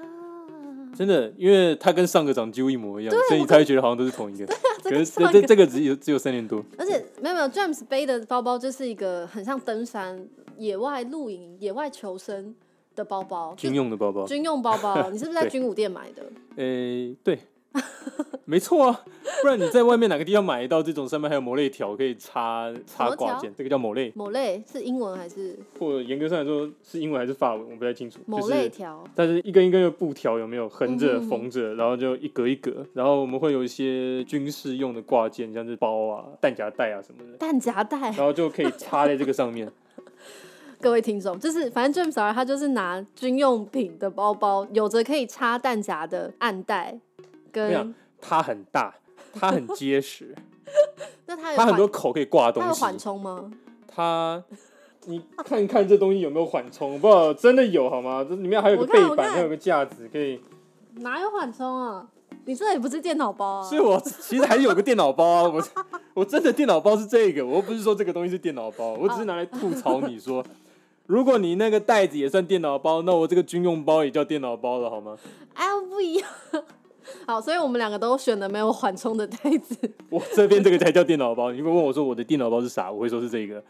真的，因为它跟上个长几乎一模一样，所以你才会觉得好像都是同一个。对啊，这个这这这个只有只有三年多。而且没有没有，James 背的包包就是一个很像登山。野外露营、野外求生的包包，军用的包包，军用包包，你是不是在军武店买的？呃、欸，对，没错啊，不然你在外面哪个地方买到这种上面还有某类条可以插插挂件？这个叫某类。某类是英文还是？或严格上来说是英文还是法文？我不太清楚。某类条，但是一根一根的布条有没有横着缝着，然后就一格一格，然后我们会有一些军事用的挂件，像是包啊、弹夹带啊什么的。弹夹带，然后就可以插在这个上面。各位听众，就是反正 James 儿他就是拿军用品的包包，有着可以插弹夹的暗袋，跟它很大，它很结实。那它有它很多口可以挂东西，它有缓冲吗？它，你看一看这东西有没有缓冲？不知道真的有好吗？这里面还有个背板，还有个架子可以。哪有缓冲啊？你这也不是电脑包啊？所以我其实还是有个电脑包啊。我我真的电脑包是这个，我又不是说这个东西是电脑包，我只是拿来吐槽你说。如果你那个袋子也算电脑包，那我这个军用包也叫电脑包了，好吗？哎，不一样。好，所以我们两个都选了没有缓冲的袋子。我这边这个才叫电脑包。你如果问我说我的电脑包是啥，我会说是这个。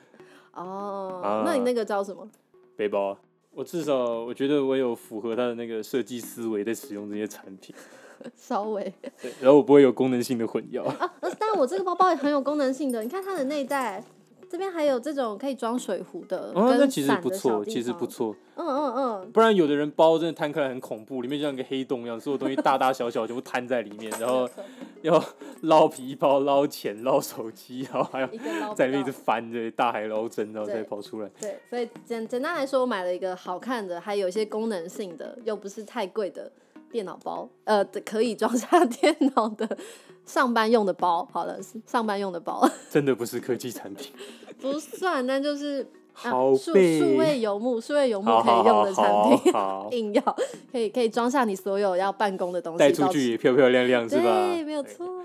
哦，啊、那你那个叫什么？背包啊。我至少我觉得我有符合它的那个设计思维在使用这些产品。稍微。对，然后我不会有功能性的混淆。啊，但我这个包包也很有功能性的。你看它的内袋。这边还有这种可以装水壶的，哦，那其实不错，其实不错。嗯嗯嗯。不然有的人包真的摊开来很恐怖，里面就像一个黑洞一样，所有东西大大小小全部摊在里面，然后 要捞皮包、捞钱、捞手机，然后还要在里面一直翻着大海捞针，然后再跑出来。对，所以简简单来说，我买了一个好看的，还有一些功能性的，又不是太贵的电脑包，呃，可以装下 电脑的。上班用的包，好了，上班用的包，真的不是科技产品，不算，那就是好数数位游牧，数位游牧可以用的产品，硬要可以可以装下你所有要办公的东西，带出去也漂漂亮亮，是吧？对，没有错。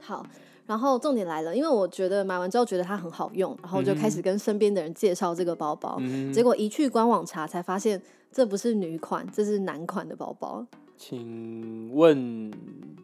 好，然后重点来了，因为我觉得买完之后觉得它很好用，然后就开始跟身边的人介绍这个包包，嗯、结果一去官网查才发现这不是女款，这是男款的包包。请问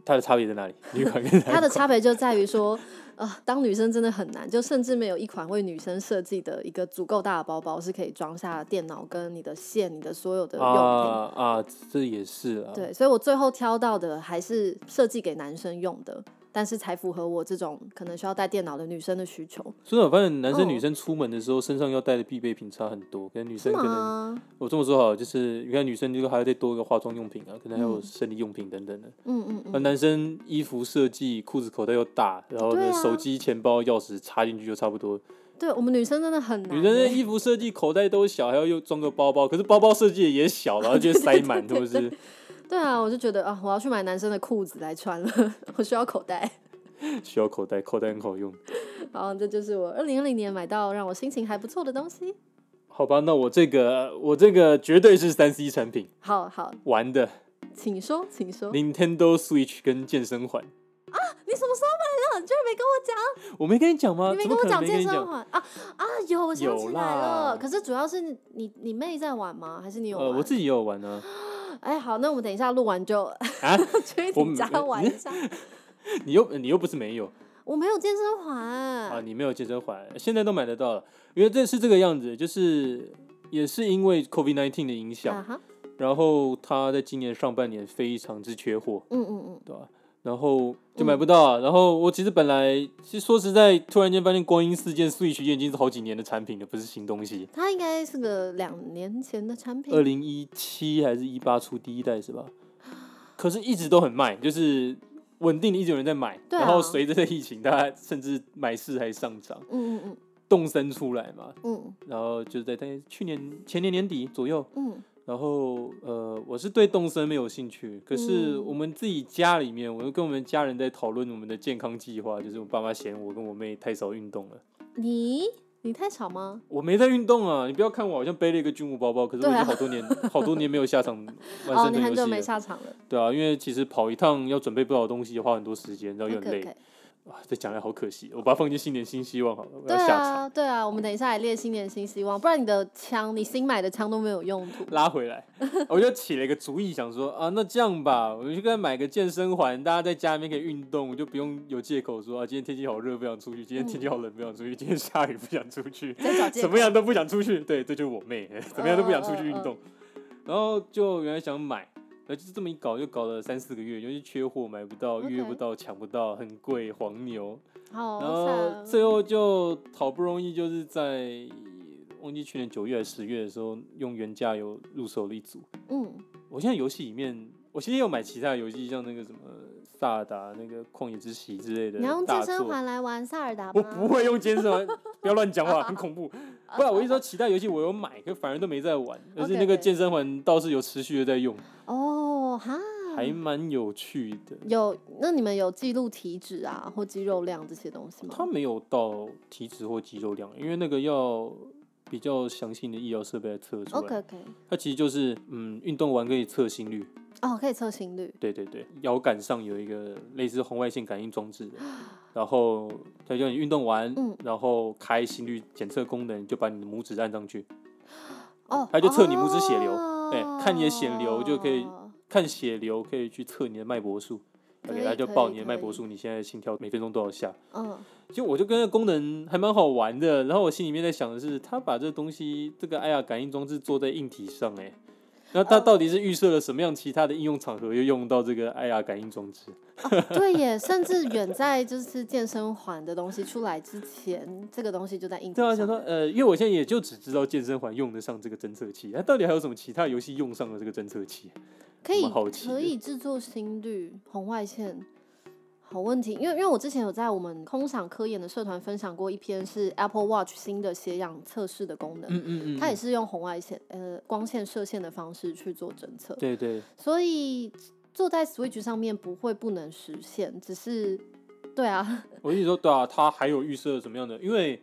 它的差别在哪里？女款跟男款？它的差别就在于说，呃，当女生真的很难，就甚至没有一款为女生设计的一个足够大的包包是可以装下电脑跟你的线、你的所有的用品啊，啊，这也是啊。对，所以我最后挑到的还是设计给男生用的。但是才符合我这种可能需要带电脑的女生的需求。所以我发现男生女生出门的时候身上要带的必备品差很多，跟女生可能我这么说好，就是你看女生就还要再多一个化妆用品啊，可能还有生理用品等等的。嗯嗯嗯。男生衣服设计，裤子口袋又大，然后呢手机、钱包、钥匙插进去就差不多。对我们女生真的很难。女生的衣服设计口袋都小，还要又装个包包，可是包包设计也小，然后就塞满，是不是？对啊，我就觉得啊，我要去买男生的裤子来穿了，我需要口袋。需要口袋，口袋很好用。好，这就是我二零二零年买到让我心情还不错的东西。好吧，那我这个我这个绝对是三 C 产品。好好玩的，请说，请说。Nintendo Switch 跟健身环啊？你什么时候买的？你居然没跟我讲？我没跟你讲吗？你没跟我讲健身环啊？啊，有，我想起来了。可是主要是你你妹在玩吗？还是你有玩？呃，我自己也有玩呢。哎，好，那我们等一下录完就啊，去你家玩一下。你又你又不是没有，我没有健身环啊，你没有健身环，现在都买得到了。因为这是这个样子，就是也是因为 COVID-19 的影响，uh huh. 然后他在今年上半年非常之缺货，嗯嗯嗯，对吧？然后就买不到啊。嗯、然后我其实本来其实说实在，突然间发现光阴似箭，Switch 已经是好几年的产品了，不是新东西。它应该是个两年前的产品，二零一七还是一八出第一代是吧？可是一直都很卖，就是稳定的一直有人在买。啊、然后随着这疫情，大家甚至买势还上涨。嗯嗯嗯，动身出来嘛。嗯，然后就在在去年前年年底左右。嗯。然后，呃，我是对动森没有兴趣，可是我们自己家里面，我就跟我们家人在讨论我们的健康计划，就是我爸妈嫌我跟我妹太少运动了。你你太少吗？我没在运动啊！你不要看我好像背了一个军武包包，可是我已经好多年、啊、好多年没有下场。哦，你很久没下场了。对啊，因为其实跑一趟要准备不少东西，花很多时间，然后又很累。Okay, okay. 哇，这讲来好可惜，我把它放进新年新希望好了。对啊，对啊，我们等一下来列新年新希望，不然你的枪，你新买的枪都没有用途。拉回来，我就起了一个主意，想说啊，那这样吧，我就跟他买个健身环，大家在家里面可以运动，我就不用有借口说啊，今天天气好热不想出去，今天天气好冷不想出去，今天下雨不想出去，怎么样都不想出去。对，这就是我妹，怎么样都不想出去运动。然后就原来想买。然后就是这么一搞，就搞了三四个月，尤其缺货，买不到，预约不到，抢不到，很贵，黄牛。好，然后最后就好不容易就是在忘记去年九月还是十月的时候，用原价有入手了一组。嗯，我现在游戏里面，我现在有买其他游戏，像那个什么萨尔达、那个旷野之息之类的。你要用健身环来玩萨尔达吗？我不会用健身环，不要乱讲话，很恐怖。不然我一直说其他游戏我有买，可反而都没在玩，可是那个健身环倒是有持续的在用。哦哈，还蛮有趣的。有，那你们有记录体脂啊或肌肉量这些东西吗？它没有到体脂或肌肉量，因为那个要比较详细的医疗设备来测出来。OK OK。它其实就是嗯，运动完可以测心率。哦，可以测心率。对对对，摇杆上有一个类似红外线感应装置的，然后它叫你运动完，嗯、然后开心率检测功能，就把你的拇指按上去。哦。它就测你拇指血流，哎、哦，看你的血流就可以看血流，可以去测你的脉搏数。OK，它就报你的脉搏数，你现在心跳每分钟多少下？嗯。就我就跟那功能还蛮好玩的，然后我心里面在想的是，他把这个东西，这个 IR 感应装置做在硬体上，哎。那它到底是预设了什么样其他的应用场合，又用到这个 IR 感应装置？哦，对耶，甚至远在就是健身环的东西出来之前，这个东西就在应用。对啊，想说呃，因为我现在也就只知道健身环用得上这个侦测器，它到底还有什么其他游戏用上了这个侦测器？可以可以制作心率、红外线。好问题，因为因为我之前有在我们空想科研的社团分享过一篇是 Apple Watch 新的血氧测试的功能，嗯嗯嗯，它也是用红外线呃光线射线的方式去做侦测，对对，所以坐在 Switch 上面不会不能实现，只是对啊，我跟你说对啊，它还有预设什么样的？因为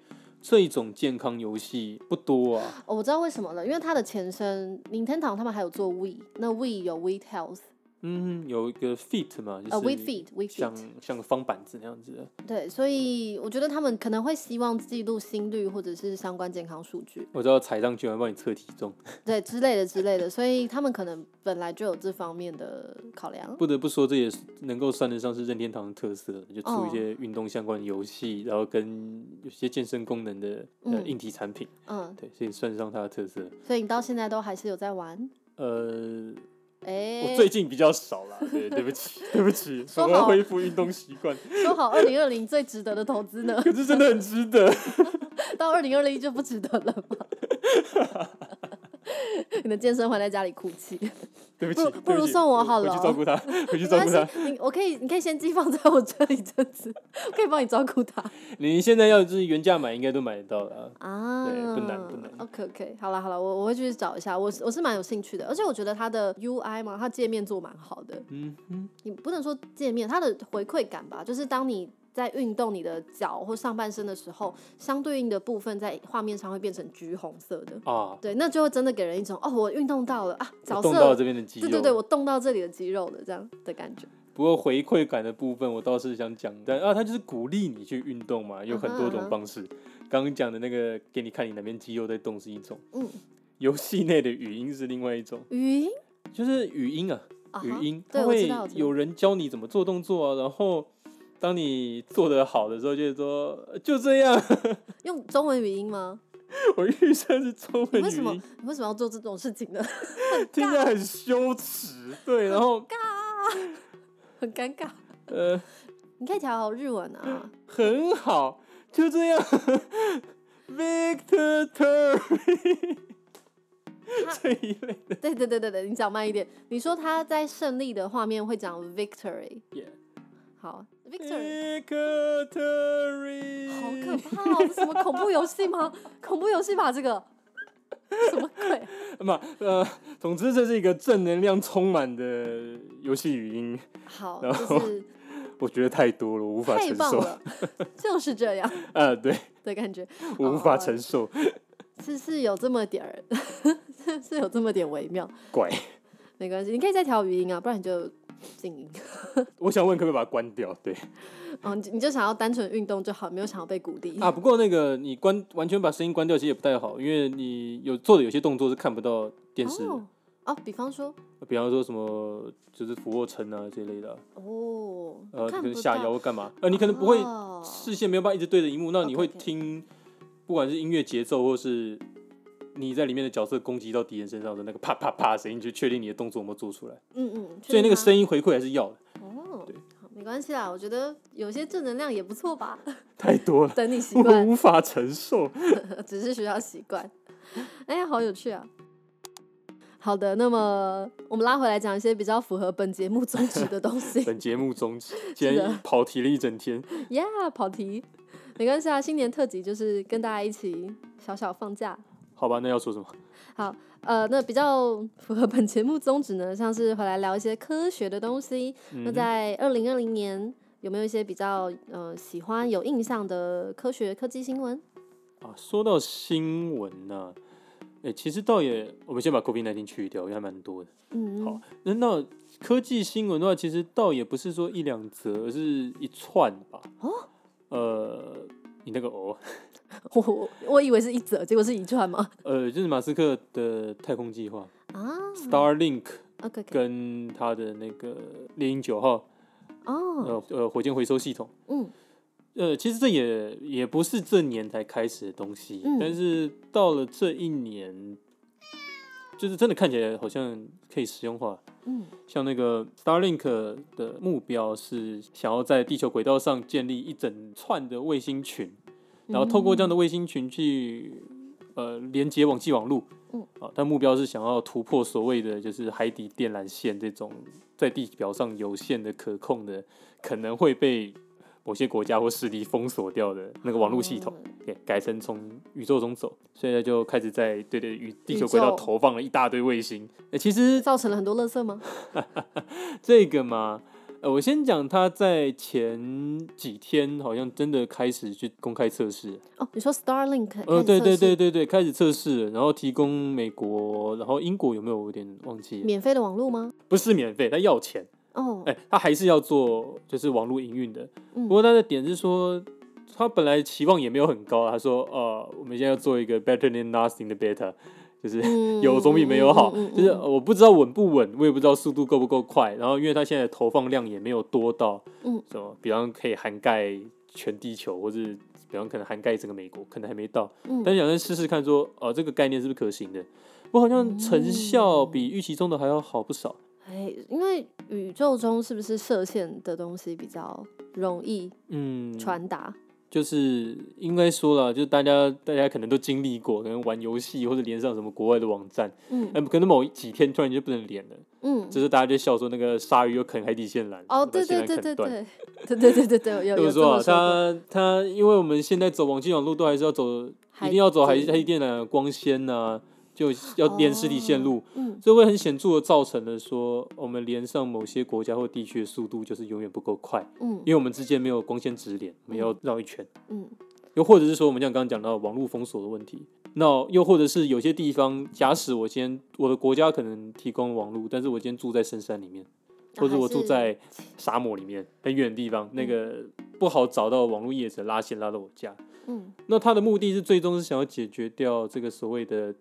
这一种健康游戏不多啊，哦，我知道为什么了，因为它的前身 Nintendo 他们还有做 Wii，那 Wii 有 Wii Health。嗯，有一个 feet 嘛，就是 We Fit, We Fit，像像个方板子那样子的。对，所以我觉得他们可能会希望记录心率或者是相关健康数据。我知道踩上去会帮你测体重，对，之类的之类的，所以他们可能本来就有这方面的考量。不得不说，这也是能够算得上是任天堂的特色，就出一些运动相关的游戏，然后跟有些健身功能的呃硬体产品。嗯，对，所以算得上它的特色。所以你到现在都还是有在玩？呃。欸、我最近比较少了，对，对不起，对不起，我要恢复运动习惯。说好二零二零最值得的投资呢？可是真的很值得，到二零二零就不值得了吗？你的健身环在家里哭泣。对不起，不如送我好了，回去照顾他，回去照顾他。你我可以，你可以先寄放在我这里一阵子，我可以帮你照顾他。你现在要就是原价买，应该都买得到了啊。对，不难不难。OK OK，好了好了，我我会去找一下，我我是蛮有兴趣的，而且我觉得它的 UI 嘛，它界面做蛮好的。嗯嗯，你不能说界面，它的回馈感吧，就是当你。在运动你的脚或上半身的时候，相对应的部分在画面上会变成橘红色的啊，对，那就会真的给人一种哦，我运动到了啊，动到这边的肌肉，对对对，我动到这里的肌肉了，这样的感觉。不过回馈感的部分，我倒是想讲，但啊，它就是鼓励你去运动嘛，有很多种方式。刚刚讲的那个给你看你哪边肌肉在动是一种，嗯，游戏内的语音是另外一种，语音就是语音啊，语音，它会有人教你怎么做动作啊，然后。当你做的好的时候，就是说就这样。用中文语音吗？我预设是中文语音。为什么？你为什么要做这种事情呢？听起来很羞耻。对，然后尬，很尴尬。呃，你可以调好日文啊。很好，就这样。Victor Terry 这一类的。对对对对对，你讲慢一点。你说他在胜利的画面会讲 victory。Yeah. 好，Victory。Victory。好可怕哦！什么恐怖游戏吗？恐怖游戏吧，这个。什么鬼？嘛，呃，总之这是一个正能量充满的游戏语音。好，然后就是 我觉得太多了，我无法承受。就是这样。呃，对的感觉，我无法承受。是是有这么点儿，是有这么点微妙。怪，没关系，你可以再调语音啊，不然你就静音。我想问，可不可以把它关掉？对。嗯，你就想要单纯运动就好，没有想要被鼓励啊。不过那个你关完全把声音关掉，其实也不太好，因为你有做的有些动作是看不到电视哦。哦，比方说，比方说什么就是俯卧撑啊这类的。哦。呃，可能下腰干嘛？呃，你可能不会视线没有办法一直对着荧幕，那你会听，不管是音乐节奏，或是你在里面的角色攻击到敌人身上的那个啪啪啪的声音，就确定你的动作有没有做出来。嗯嗯。所以那个声音回馈还是要的。哦。对。没关系啦，我觉得有些正能量也不错吧。太多了，等你习惯，我无法承受。只是需要习惯。哎呀，好有趣啊！好的，那么我们拉回来讲一些比较符合本节目宗旨的东西。本节目宗旨，今天跑题了一整天。呀，yeah, 跑题，没关系啊。新年特辑就是跟大家一起小小放假。好吧，那要说什么？好。呃，那比较符合本节目宗旨呢，像是回来聊一些科学的东西。嗯、那在二零二零年有没有一些比较呃喜欢、有印象的科学科技新闻？啊，说到新闻呢、啊，哎、欸，其实倒也，我们先把 COVID-19 去掉，因为还蛮多的。嗯，好，那那科技新闻的话，其实倒也不是说一两则，而是一串吧。哦，呃，你那个哦。我我以为是一折，结果是一串吗？呃，就是马斯克的太空计划。啊，Starlink，跟他的那个猎鹰九号哦，呃呃，火箭回收系统，嗯，呃，其实这也也不是这年才开始的东西，嗯、但是到了这一年，就是真的看起来好像可以实用化，嗯，像那个 Starlink 的目标是想要在地球轨道上建立一整串的卫星群。然后透过这样的卫星群去，呃，连接网际网路，嗯，啊，但目标是想要突破所谓的就是海底电缆线这种在地表上有限的可控的，可能会被某些国家或势力封锁掉的那个网络系统，给改成从宇宙中走，现在就开始在对对与地球轨道投放了一大堆卫星，哎，其实造成了很多垃圾吗？这个嘛。呃，我先讲，他在前几天好像真的开始去公开测试。哦，你说 Starlink？呃，对对对对对，开始测试，然后提供美国，然后英国有没有？我有点忘记。免费的网络吗？不是免费，他要钱。哦，哎，他还是要做，就是网络营运的。嗯。不过他的点是说，他本来期望也没有很高，他说，呃，我们现在要做一个 better than nothing 的 beta。就是有总比没有好，嗯嗯嗯嗯、就是我不知道稳不稳，我也不知道速度够不够快。然后，因为他现在投放量也没有多到，嗯，什么，比方可以涵盖全地球，或者比方可能涵盖整个美国，可能还没到。嗯、但是想先试试看说，说哦，这个概念是不是可行的？我好像成效比预期中的还要好不少。哎，因为宇宙中是不是射线的东西比较容易嗯传达？就是应该说了，就大家大家可能都经历过，可能玩游戏或者连上什么国外的网站，嗯，可能某几天突然就不能连了，嗯，就是大家就笑说那个鲨鱼又啃海底线缆，哦，对对对对对，对对对对对，有 有说啊，他他因为我们现在走网际网路都还是要走，一定要走海海底电缆光纤呐、啊。就要连实体线路，嗯，所以会很显著的造成了说，我们连上某些国家或地区的速度就是永远不够快，嗯，因为我们之间没有光纤直连，我们要绕一圈，嗯，又或者是说，我们像刚刚讲到网络封锁的问题，那又或者是有些地方，假使我今天我的国家可能提供网络，但是我今天住在深山里面，或者我住在沙漠里面很远的地方，那个不好找到网络业者拉线拉到我家，嗯，那他的目的是最终是想要解决掉这个所谓的。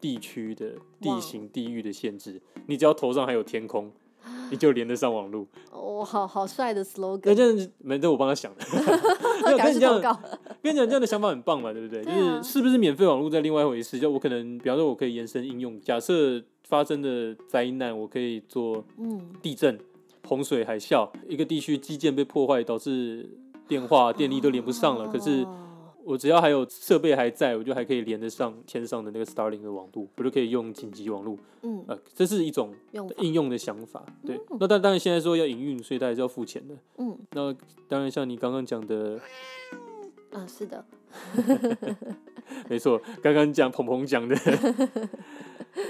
地区的地形、地域的限制，你只要头上还有天空，你就连得上网络。哦，好好帅的 slogan。那这样没这我帮他想的。没有跟你讲，跟你讲这样的想法很棒嘛，对不对？就是是不是免费网络在另外一回事。就我可能，比方说，我可以延伸应用。假设发生的灾难，我可以做地震、嗯、洪水、海啸，一个地区基建被破坏，导致电话、电力都连不上了。哦、可是我只要还有设备还在，我就还可以连得上天上的那个 Starlink 的网路，我就可以用紧急网络。嗯，呃，这是一种应用的想法。对，嗯、那但当然现在说要营运，所以它还是要付钱的。嗯，那当然像你刚刚讲的，啊，是的，没错，刚刚讲鹏鹏讲的。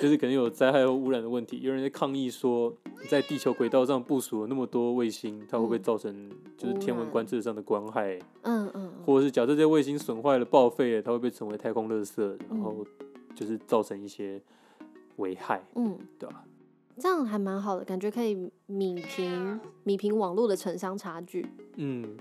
就是可能有灾害和污染的问题，有人在抗议说，在地球轨道上部署了那么多卫星，它会不会造成就是天文观测上的光害？嗯嗯，或者是假设这些卫星损坏了、报废了，它会不会成为太空垃圾，然后就是造成一些危害？嗯，对吧？这样还蛮好的，感觉可以米平米平网络的城乡差距。嗯，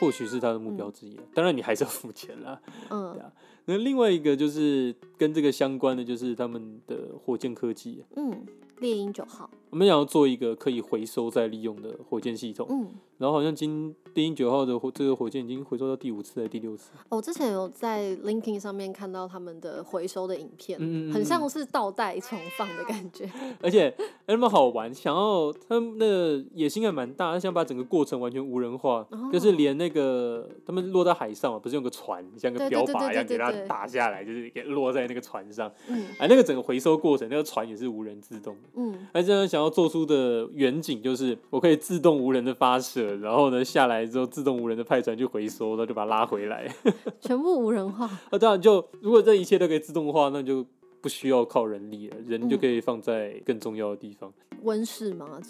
或许是他的目标之一。当然，你还是要付钱啦。嗯，对啊。那另外一个就是跟这个相关的，就是他们的火箭科技。嗯，猎鹰九号。我们想要做一个可以回收再利用的火箭系统。嗯，然后好像今猎鹰九号的火这个火箭已经回收到第五次还是第六次？我之前有在 LinkedIn 上面看到他们的回收的影片，嗯，很像是倒带重放的感觉。而且那么好玩，想要他们那个野心还蛮大，他想把整个过程完全无人化，哦、就是连那个他们落在海上嘛，不是用个船像个标靶一样给它打下来，就是给落在那个船上。嗯，哎，那个整个回收过程，那个船也是无人自动的。嗯，那这样想。要做出的远景就是，我可以自动无人的发射，然后呢下来之后自动无人的派船去回收，然后就把它拉回来，全部无人化。那当然就如果这一切都可以自动化，那就不需要靠人力了，人就可以放在更重要的地方。温室吗？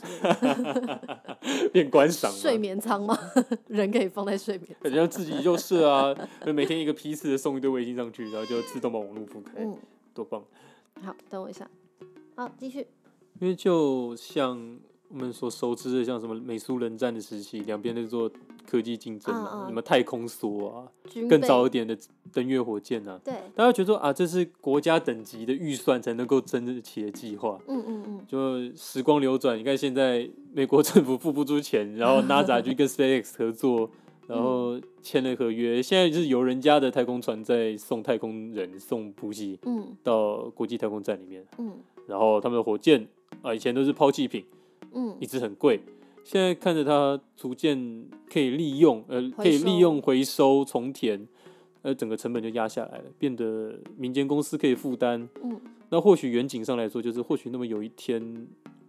变观赏？睡眠舱吗？人可以放在睡眠舱？人家自己就是啊，就每天一个批次的送一堆卫星上去，然后就自动把网络铺开，嗯，多棒！好，等我一下，好，继续。因为就像我们所熟知的，像什么美苏冷战的时期，两边在做科技竞争嘛，什么太空梭啊，更早一点的登月火箭啊，对，大家觉得说啊，这是国家等级的预算才能够争得起的计划，嗯嗯嗯，就时光流转，你看现在美国政府付不出钱，然后 NASA 就跟 SpaceX 合作，然后签了合约，现在就是由人家的太空船在送太空人送补给，嗯，到国际太空站里面，嗯，然后他们的火箭。啊，以前都是抛弃品，嗯，一直很贵。现在看着它逐渐可以利用，呃，可以利用回收重填，呃，整个成本就压下来了，变得民间公司可以负担。嗯，那或许远景上来说，就是或许那么有一天，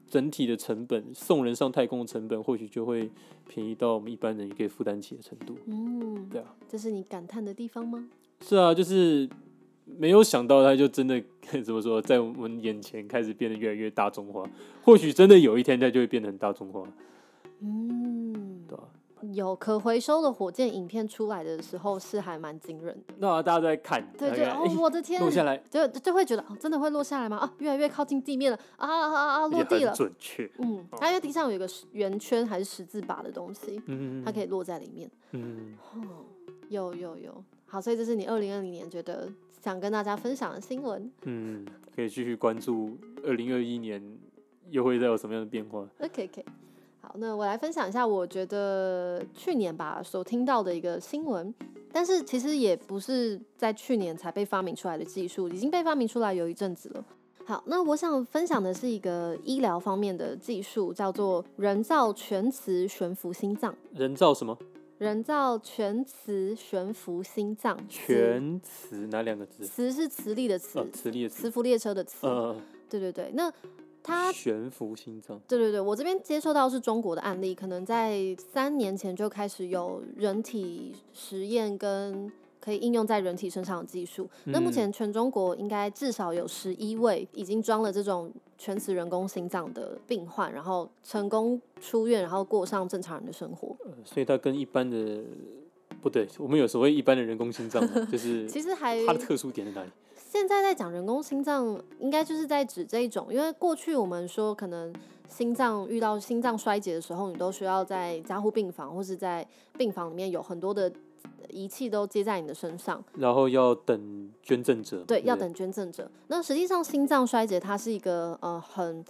整体的成本送人上太空的成本，或许就会便宜到我们一般人也可以负担起的程度。嗯，对啊，这是你感叹的地方吗？是啊，就是。没有想到，它就真的 怎么说，在我们眼前开始变得越来越大众化。或许真的有一天，它就会变得很大众化。嗯？有可回收的火箭影片出来的时候，是还蛮惊人的。那大家都在看，对对，哦，我的天，落下来，就就会觉得，哦，真的会落下来吗？啊，越来越靠近地面了，啊啊啊啊，落地了，准确。嗯，它因为地上有一个圆圈还是十字把的东西，嗯，它可以落在里面。嗯，哦，有有有，好，所以这是你二零二零年觉得。想跟大家分享的新闻，嗯，可以继续关注二零二一年又会再有什么样的变化。OK OK，好，那我来分享一下，我觉得去年吧所听到的一个新闻，但是其实也不是在去年才被发明出来的技术，已经被发明出来有一阵子了。好，那我想分享的是一个医疗方面的技术，叫做人造全磁悬浮心脏。人造什么？人造全磁悬浮心脏，全磁哪两个字？磁是磁力的磁，哦、磁力的磁，磁浮列车的磁。嗯，对对对。那它悬浮心脏，对对对，我这边接受到是中国的案例，可能在三年前就开始有人体实验跟。可以应用在人体身上的技术。那目前全中国应该至少有十一位已经装了这种全磁人工心脏的病患，然后成功出院，然后过上正常人的生活。呃，所以它跟一般的不对，我们有所谓一般的人工心脏，就是 其实还它的特殊点在哪里？现在在讲人工心脏，应该就是在指这一种，因为过去我们说可能心脏遇到心脏衰竭的时候，你都需要在加护病房或是在病房里面有很多的。仪器都接在你的身上，然后要等捐赠者。对，要等捐赠者。那实际上心脏衰竭它是一个呃很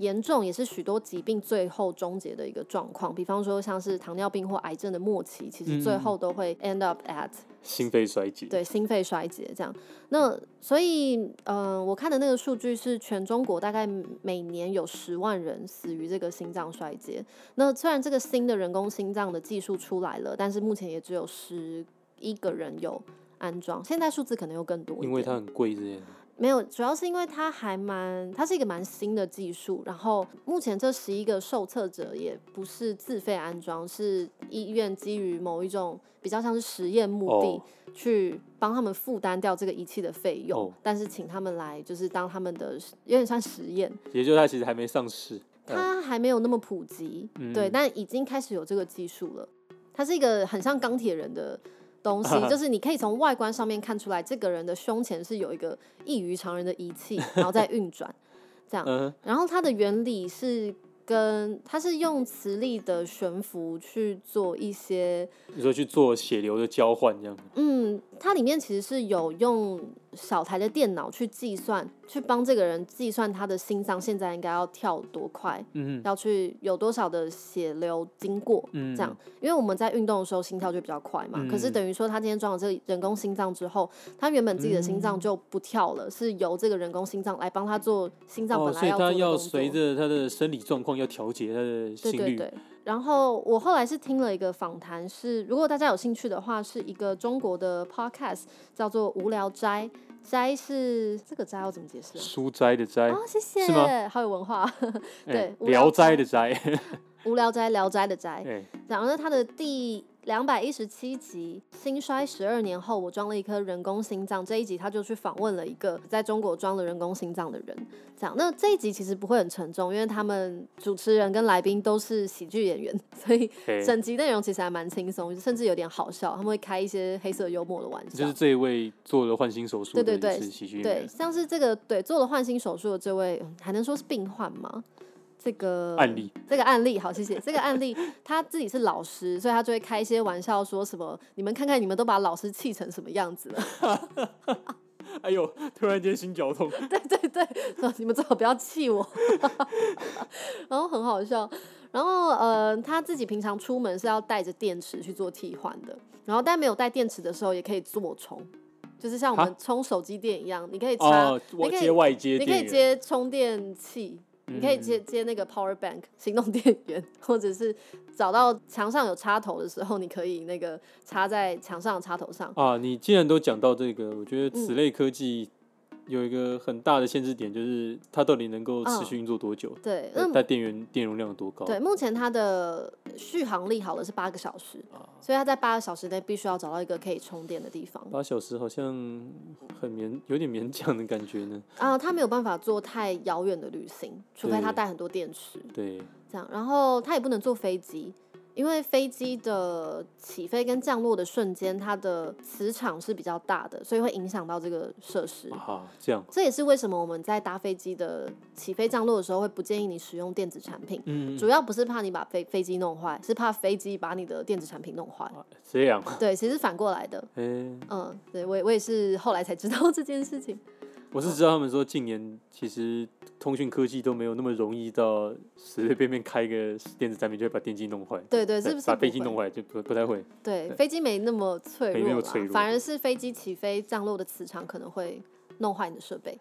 严重，也是许多疾病最后终结的一个状况。比方说，像是糖尿病或癌症的末期，其实最后都会 end up at 心肺衰竭。对，心肺衰竭这样。那所以，嗯、呃，我看的那个数据是全中国大概每年有十万人死于这个心脏衰竭。那虽然这个新的人工心脏的技术出来了，但是目前也只有十一个人有安装。现在数字可能又更多，因为它很贵。没有，主要是因为它还蛮，它是一个蛮新的技术。然后目前这十一个受测者也不是自费安装，是医院基于某一种比较像是实验目的，哦、去帮他们负担掉这个仪器的费用。哦、但是请他们来就是当他们的有点像实验，也就是它其实还没上市，它还没有那么普及，嗯、对，但已经开始有这个技术了。它是一个很像钢铁人的。东西 就是你可以从外观上面看出来，这个人的胸前是有一个异于常人的仪器，然后在运转，这样。然后它的原理是跟它是用磁力的悬浮去做一些，你说去做血流的交换这样。嗯，它里面其实是有用。小台的电脑去计算，去帮这个人计算他的心脏现在应该要跳多快，嗯哼，要去有多少的血流经过，嗯哼，这样，因为我们在运动的时候心跳就比较快嘛，嗯、可是等于说他今天装了这个人工心脏之后，他原本自己的心脏就不跳了，嗯、是由这个人工心脏来帮他做心脏本来要做的。哦、所以他要随着他的生理状况要调节他的心率。对对对。然后我后来是听了一个访谈，是如果大家有兴趣的话，是一个中国的 podcast，叫做《无聊斋》。斋是这个斋要怎么解释？书斋的斋。哦，谢谢，是吗？好有文化。对，聊斋的斋。无聊斋，聊斋的斋。对，然后呢他的第。两百一十七集，心衰十二年后，我装了一颗人工心脏。这一集他就去访问了一个在中国装了人工心脏的人。这样，那这一集其实不会很沉重，因为他们主持人跟来宾都是喜剧演员，所以整集内容其实还蛮轻松，甚至有点好笑。他们会开一些黑色幽默的玩笑。就是这一位做了换心手术，对对对，喜剧演员。对，像是这个对做了换心手术的这位，还能说是病患吗？这个案例，这个案例好，谢谢。这个案例他自己是老师，所以他就会开一些玩笑，说什么“你们看看，你们都把老师气成什么样子了。”哎呦，突然间心绞痛。对对对，说你们最好不要气我。然后很好笑。然后呃，他自己平常出门是要带着电池去做替换的。然后但没有带电池的时候，也可以做充，就是像我们充手机电一样，你可以插，哦、你可以接外接，你可以接充电器。你可以接接那个 power bank 行动电源，或者是找到墙上有插头的时候，你可以那个插在墙上的插头上。啊，你既然都讲到这个，我觉得此类科技。嗯有一个很大的限制点，就是它到底能够持续运作多久？哦、对，那带电源电容量有多高？对，目前它的续航力好的是八个小时，啊、所以它在八个小时内必须要找到一个可以充电的地方。八小时好像很勉，有点勉强的感觉呢。啊，它没有办法做太遥远的旅行，除非它带很多电池。对，这样，然后它也不能坐飞机。因为飞机的起飞跟降落的瞬间，它的磁场是比较大的，所以会影响到这个设施。啊，这样。这也是为什么我们在搭飞机的起飞降落的时候，会不建议你使用电子产品。嗯。主要不是怕你把飞飞机弄坏，是怕飞机把你的电子产品弄坏。这样。对，其实反过来的。欸、嗯，对我我也是后来才知道这件事情。我是知道他们说近年其实通讯科技都没有那么容易到随随便便开一个电子产品就会把电机弄坏。对对，是不是把飞机弄坏就不不太会？对，对飞机没那么脆弱，没那么脆弱，反而是飞机起飞降落的磁场可能会弄坏你的设备。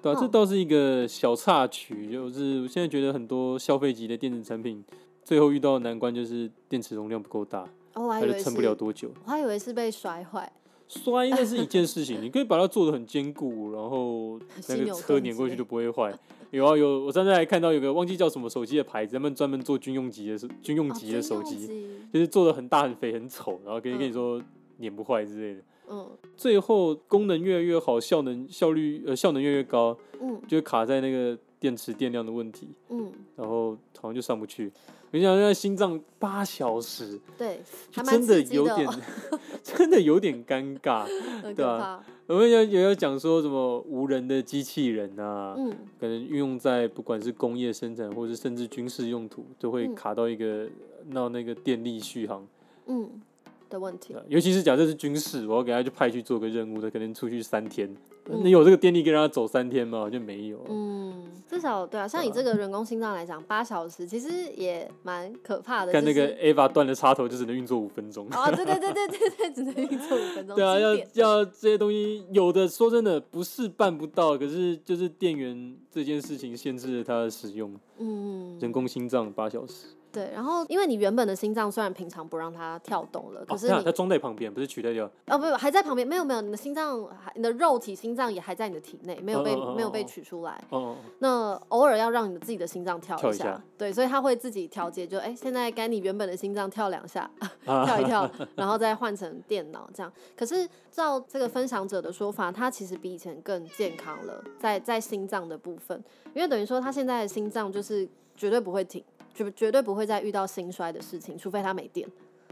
对啊，这倒是一个小插曲，就是我现在觉得很多消费级的电子产品最后遇到的难关就是电池容量不够大，哦，它就撑不了多久。我还以为是被摔坏。摔那是一件事情，你可以把它做的很坚固，然后那个车碾过去就不会坏。有啊有，我上次还看到有个忘记叫什么手机的牌子，他们专门做军用级的军用级的手机，哦、就是做的很大很肥很丑，然后可以跟你说碾不坏之类的。嗯，最后功能越来越好，效能效率呃效能越来越高，嗯，就卡在那个电池电量的问题，嗯，然后好像就上不去。你想那心脏八小时，对，就真的有点，的 真的有点尴尬，对吧？我们有也有讲说什么无人的机器人啊，嗯，可能运用在不管是工业生产，或是甚至军事用途，都会卡到一个闹、嗯、那个电力续航，嗯的问题。尤其是假设是军事，我要给他去派去做个任务，他可能出去三天，你有这个电力可以让他走三天吗？就没有。嗯，至少对啊，像你这个人工心脏来讲，八小时其实也蛮可怕的。看那个 Ava 断了插头，就只能运作五分钟。哦，对对对对对对，只能运作五分钟。对啊，要要这些东西，有的说真的不是办不到，可是就是电源这件事情限制了它的使用。嗯，人工心脏八小时。对，然后因为你原本的心脏虽然平常不让它跳动了，可是它装在旁边，不是取代掉？哦，不不，还在旁边，没有没有，你的心脏，你的肉体心脏也还在你的体内，没有被没有被取出来。哦。那偶尔要让你的自己的心脏跳一下，对，所以它会自己调节，就哎，现在该你原本的心脏跳两下，跳一跳，然后再换成电脑这样。可是照这个分享者的说法，他其实比以前更健康了，在在心脏的部分，因为等于说他现在的心脏就是绝对不会停。绝绝对不会再遇到心衰的事情，除非它没电。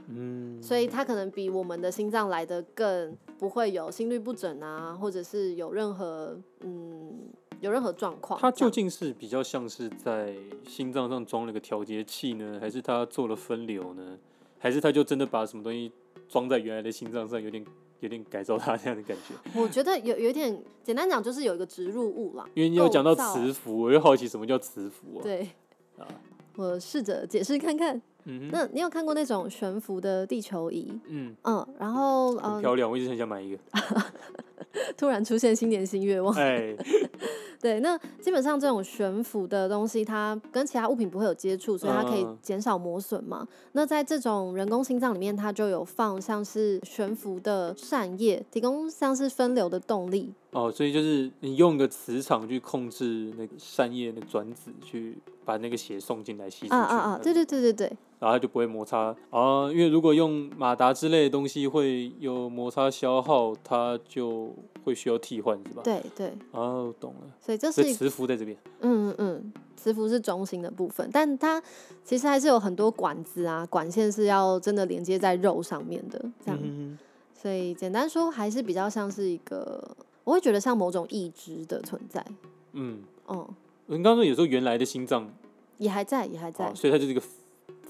嗯，所以它可能比我们的心脏来的更不会有心律不整啊，或者是有任何嗯有任何状况。它究竟是比较像是在心脏上装了个调节器呢，还是它做了分流呢？还是他就真的把什么东西装在原来的心脏上，有点有点改造它这样的感觉？我觉得有有一点简单讲，就是有一个植入物啦。因为你有讲到磁浮，我又好奇什么叫磁浮啊？对啊。我试着解释看看。嗯哼，那你有看过那种悬浮的地球仪？嗯嗯，然后很漂亮，嗯、我一直很想买一个。突然出现新年新愿望。哎，对，那基本上这种悬浮的东西，它跟其他物品不会有接触，所以它可以减少磨损嘛。嗯、那在这种人工心脏里面，它就有放像是悬浮的扇叶，提供像是分流的动力。哦，所以就是你用一个磁场去控制那个扇叶的转子，去把那个血送进来吸出去。啊啊啊！对对对对对。然后它就不会摩擦啊，因为如果用马达之类的东西会有摩擦消耗，它就会需要替换，是吧？对对。哦，懂了。所以这是磁浮在这边。嗯嗯，磁浮是中心的部分，但它其实还是有很多管子啊，管线是要真的连接在肉上面的，这样。嗯。所以简单说，还是比较像是一个，我会觉得像某种义肢的存在。嗯。哦。你刚刚说有时候原来的心脏也还在，也还在。所以它就是一个。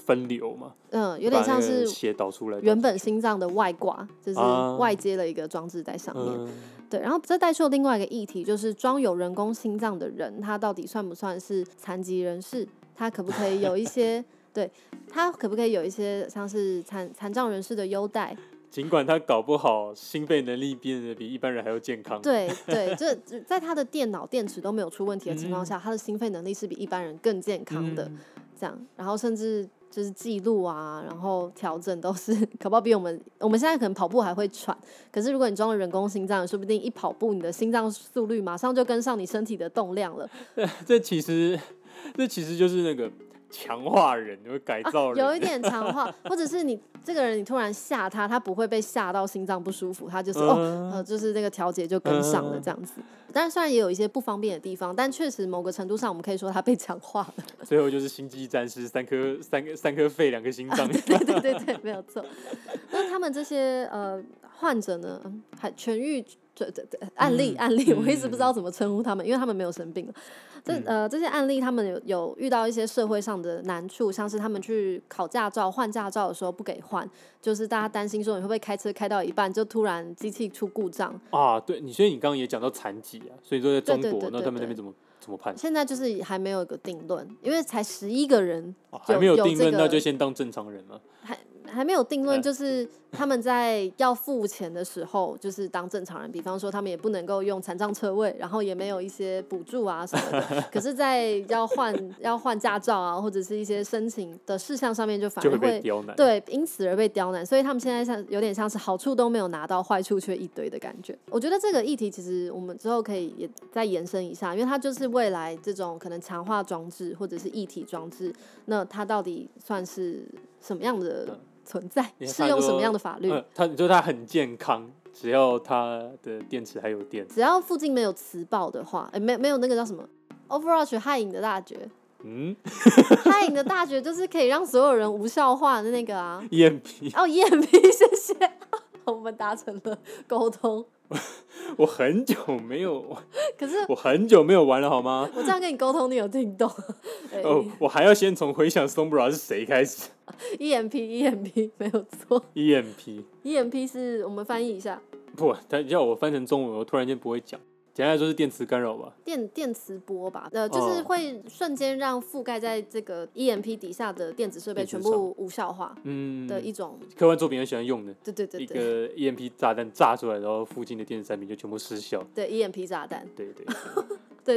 分流嘛，嗯，有点像是血导出来，原本心脏的外挂，就是外接了一个装置在上面。啊、对，然后这带出另外一个议题，就是装有人工心脏的人，他到底算不算是残疾人士？他可不可以有一些，对，他可不可以有一些像是残残障人士的优待？尽管他搞不好心肺能力变得比一般人还要健康。对对，这在他的电脑电池都没有出问题的情况下，嗯、他的心肺能力是比一般人更健康的。嗯、这样，然后甚至。就是记录啊，然后调整都是，可不比我们，我们现在可能跑步还会喘，可是如果你装了人工心脏，说不定一跑步，你的心脏速率马上就跟上你身体的动量了。这其实，这其实就是那个。强化人，你会改造人，啊，有一点强化，或者是你这个人，你突然吓他，他不会被吓到心脏不舒服，他就是、uh, 哦，呃，就是那个调节就跟上了这样子。但是虽然也有一些不方便的地方，但确实某个程度上，我们可以说他被强化了。最后就是星际战士，三颗三个三颗肺，两个心脏。对对对对，没有错。那他们这些呃患者呢，还痊愈。对对对，案例案例，我一直不知道怎么称呼他们，因为他们没有生病。这呃这些案例，他们有有遇到一些社会上的难处，像是他们去考驾照换驾照的时候不给换，就是大家担心说你会不会开车开到一半就突然机器出故障啊？对，你所以你刚刚也讲到残疾啊，所以说在中国，那他们那边怎么怎么判？现在就是还没有一个定论，因为才十一个人，还没有定论，那就先当正常人了。还还没有定论，就是他们在要付钱的时候，就是当正常人。比方说，他们也不能够用残障车位，然后也没有一些补助啊什么的。可是，在要换要换驾照啊，或者是一些申请的事项上面，就反而会，刁难。对，因此而被刁难。所以他们现在像有点像是好处都没有拿到，坏处却一堆的感觉。我觉得这个议题其实我们之后可以也再延伸一下，因为它就是未来这种可能强化装置或者是异体装置，那它到底算是什么样的？存在适用什么样的法律？他你说他很健康，只要他的电池还有电，只要附近没有磁暴的话，哎、欸，没没有那个叫什么 Overwatch 害影的大绝，嗯，他影的大绝就是可以让所有人无效化的那个啊，EMP 哦 眼皮谢谢，我们达成了沟通。我很久没有，可是我很久没有玩了，好吗？我这样跟你沟通，你有听懂？哦，我还要先从回想 Sombra 是谁开始。EMP，EMP 没有错。EMP，EMP EMP 是我们翻译一下。不，他叫我翻成中文，我突然间不会讲。简单来说是电磁干扰吧，电电磁波吧，呃，就是会瞬间让覆盖在这个 EMP 底下的电子设备全部无效化，嗯，的一种。科幻作品很喜欢用的，对对对，一个 EMP 炸弹炸出来，然后附近的电子产品就全部失效，对 EMP 炸弹，对对。对，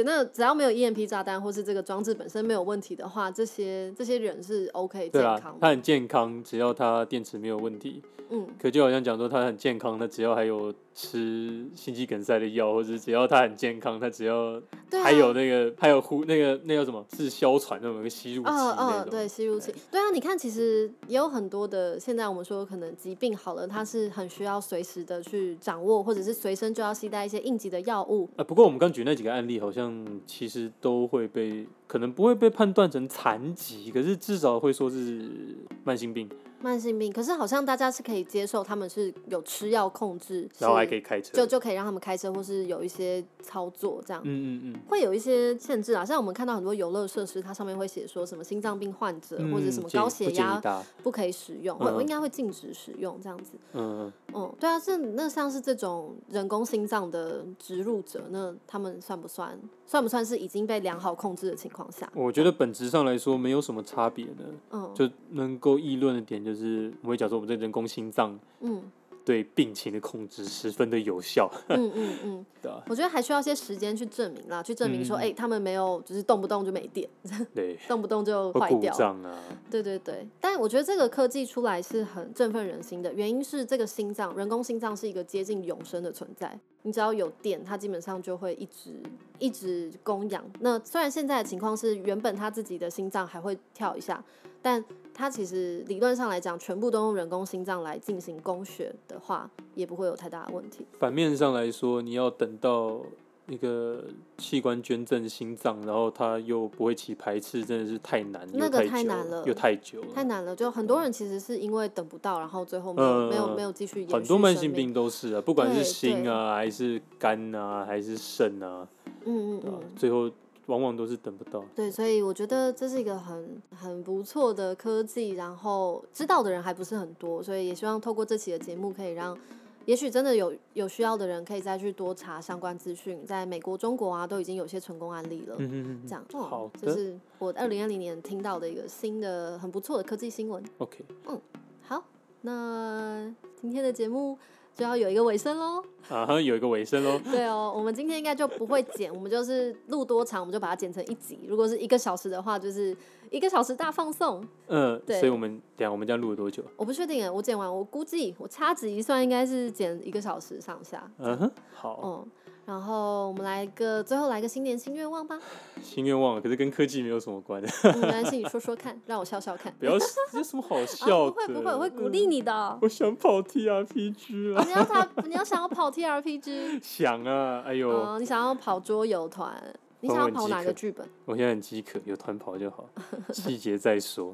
那只要没有 EMP 炸弹，或是这个装置本身没有问题的话，这些这些人是 OK 健康的。他很健康，只要他电池没有问题。嗯，可就好像讲说他很健康，他只要还有吃心肌梗塞的药，或者只要他很健康，他只要还有那个、啊、还有呼那个那叫什么是哮喘那个吸入器那种。嗯嗯，对，吸入器。对啊，你看，其实也有很多的，现在我们说可能疾病好了，他是很需要随时的去掌握，或者是随身就要携带一些应急的药物。啊，不过我们刚举那几个案例，好像像其实都会被可能不会被判断成残疾，可是至少会说是慢性病。慢性病，可是好像大家是可以接受，他们是有吃药控制，然后还可以开车，就就可以让他们开车，或是有一些操作这样。嗯嗯嗯，会有一些限制啊，像我们看到很多游乐设施，它上面会写说什么心脏病患者、嗯、或者什么高血压不可以使用，会、嗯、应该会禁止使用这样子。嗯嗯，对啊，这那像是这种人工心脏的植入者，那他们算不算？算不算是已经被良好控制的情况下？我觉得本质上来说没有什么差别的，嗯，就能够议论的点就是，我会讲说我们这人工心脏，嗯。对病情的控制十分的有效。嗯嗯嗯，对啊，我觉得还需要些时间去证明啦，去证明说，哎、嗯欸，他们没有，就是动不动就没电，对，动不动就坏掉，故障啊。对对对，但我觉得这个科技出来是很振奋人心的，原因是这个心脏，人工心脏是一个接近永生的存在，你只要有电，它基本上就会一直一直供氧。那虽然现在的情况是，原本他自己的心脏还会跳一下，但它其实理论上来讲，全部都用人工心脏来进行供血的话，也不会有太大的问题。反面上来说，你要等到一个器官捐赠心脏，然后它又不会起排斥，真的是太难，那个太难了，又太久了，太难了。就很多人其实是因为等不到，然后最后没有、嗯、没有没有继续延续。很多慢性病都是啊，不管是心啊，还是肝啊，还是肾啊，嗯嗯嗯，最后。往往都是等不到。对，所以我觉得这是一个很很不错的科技，然后知道的人还不是很多，所以也希望透过这期的节目，可以让也许真的有有需要的人可以再去多查相关资讯。在美国、中国啊，都已经有些成功案例了。嗯嗯嗯。这样，哦、好，这是我二零二零年听到的一个新的很不错的科技新闻。OK，嗯，好，那今天的节目。就要有一个尾声喽，啊哈，有一个尾声喽。对哦，我们今天应该就不会剪，我们就是录多长，我们就把它剪成一集。如果是一个小时的话，就是一个小时大放送。嗯，对，所以我们等下我们这样录了多久？我不确定，我剪完，我估计我掐指一算，应该是剪一个小时上下。嗯哼，好。嗯。然后我们来个最后来个新年新愿望吧。新愿望，可是跟科技没有什么关系。嗯，没关系，你 说说看，让我笑笑看。不要，有什么好笑的？啊、不会不会，我会鼓励你的。嗯、我想跑 T R P G 啊。你要他，你要想要跑 T R P G？想啊，哎呦、嗯。你想要跑桌游团？你想要跑哪个剧本？我现在很饥渴，有团跑就好。细节再说。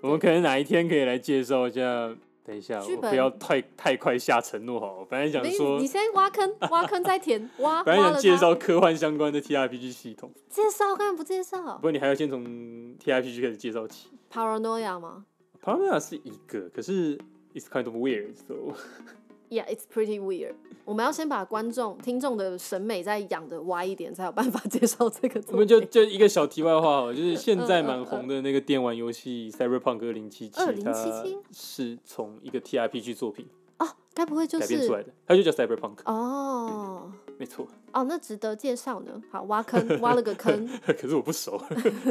我们可能哪一天可以来介绍一下。等一下，我不要太太快下承诺好。我本来想说，你先挖坑，挖坑再填，挖。本来想介绍科幻相关的 T R P G 系统。介绍干嘛不介绍？不过你还要先从 T R P G 开始介绍起。Paranoia 吗？Paranoia 是一个，可是 it's kind of weird，so。Yeah, it's pretty weird. 我们要先把观众、听众的审美再养的歪一点，才有办法介绍这个。我们就就一个小题外话，就是现在蛮红的那个电玩游戏《Cyberpunk 零七七，二零七》，七是从一个 TRPG 作品哦，该不会就是改编出来的？它就叫 Cyberpunk 哦，没错。哦，那值得介绍呢。好，挖 坑，挖了个坑。可是我不熟，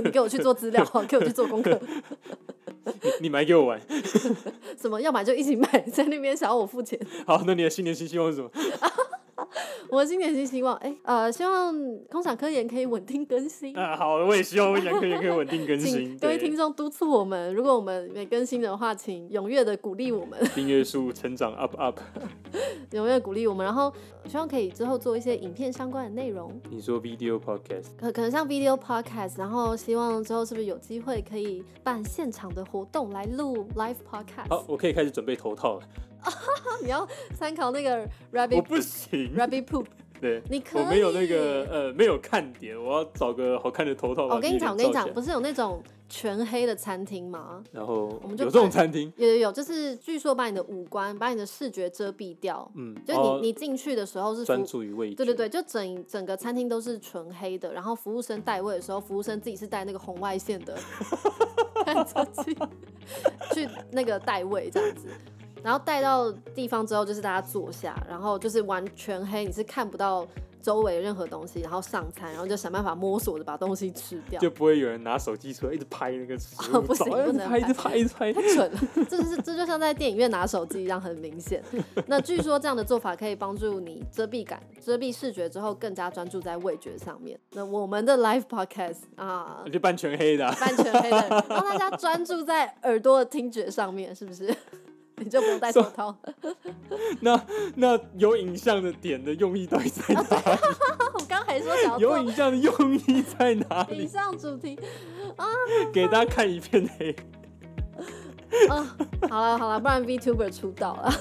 你给我去做资料，给我去做功课。你你买给我玩？什么要买就一起买，在那边想要我付钱。好，那你的新年新希望是什么？我的新年新希望，哎、欸，呃，希望空想科研可以稳定更新。啊，好，我也希望空想科研可以稳定更新。各位听众督促我们，如果我们没更新的话，请踊跃的鼓励我们。订阅数成长 up up，踊跃鼓励我们，然后希望可以之后做一些影片相关的内容。你说 video podcast，可可能像 video podcast，然后希望之后是不是有机会可以办现场的活动来录 live podcast？好，我可以开始准备头套了。你要参考那个 rabbit，我不行，rabbit poop，对，你可以，我没有那个呃，没有看点，我要找个好看的头套。我跟你讲，我跟你讲，不是有那种全黑的餐厅吗？然后我们就有这种餐厅，有有有，就是据说把你的五官、把你的视觉遮蔽掉，嗯，就你、哦、你进去的时候是专注于味觉，对对对，就整整个餐厅都是纯黑的，然后服务生带位的时候，服务生自己是带那个红外线的探测器去那个带位这样子。然后带到地方之后，就是大家坐下，然后就是完全黑，你是看不到周围任何东西，然后上餐，然后就想办法摸索着把东西吃掉，就不会有人拿手机出来一直拍那个食物，哦、不行，不能拍，一直拍，一直拍，太蠢了。这就是这就像在电影院拿手机一样，很明显。那据说这样的做法可以帮助你遮蔽感、遮蔽视觉之后，更加专注在味觉上面。那我们的 live podcast 啊，就扮全黑的、啊，扮全黑的，让大家专注在耳朵的听觉上面，是不是？你就不用戴手套。那那有影像的点的用意到底在哪里？我刚还说想有影像的用意在哪里？影像主题啊，给大家看一片黑。啊，好了好了，不然 VTuber 出道了。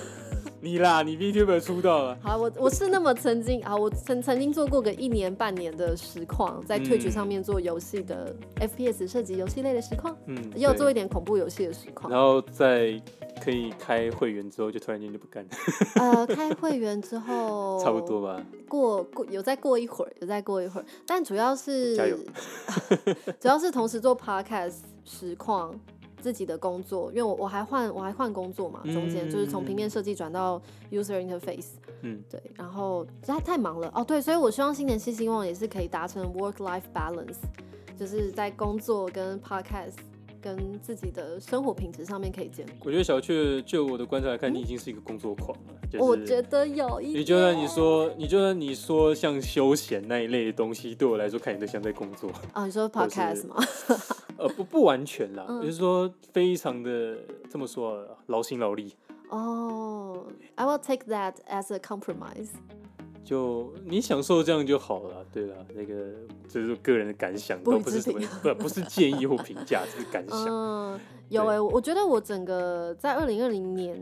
你啦，你 VTuber 出道了。好，我我是那么曾经啊，我曾曾经做过个一年半年的实况，在 Twitch 上面做游戏的 FPS 涉及游戏类的实况，嗯，也有做一点恐怖游戏的实况。然后在可以开会员之后，就突然间就不干了。呃，开会员之后，差不多吧。过过有再过一会儿，有再过一会儿，但主要是加油，主要是同时做 Podcast 实况。自己的工作，因为我我还换我还换工作嘛，中间就是从平面设计转到 user interface，嗯，对，然后实在太忙了。哦，对，所以我希望新年新希望也是可以达成 work life balance，就是在工作跟 podcast。跟自己的生活品质上面可以兼顾。我觉得小雀，就我的观察来看，你已经是一个工作狂了。就是、我觉得有一点。你就算你说，你就算你说像休闲那一类的东西，对我来说看你都像在工作。啊，你说 podcast 吗？呃，不不完全啦，嗯、就是说非常的这么说，劳心劳力。哦、oh,，I will take that as a compromise. 就你享受这样就好了，对了，那个就是个人的感想，都不是什么不不是建议或评价，只是感想。嗯，有哎、欸，我觉得我整个在二零二零年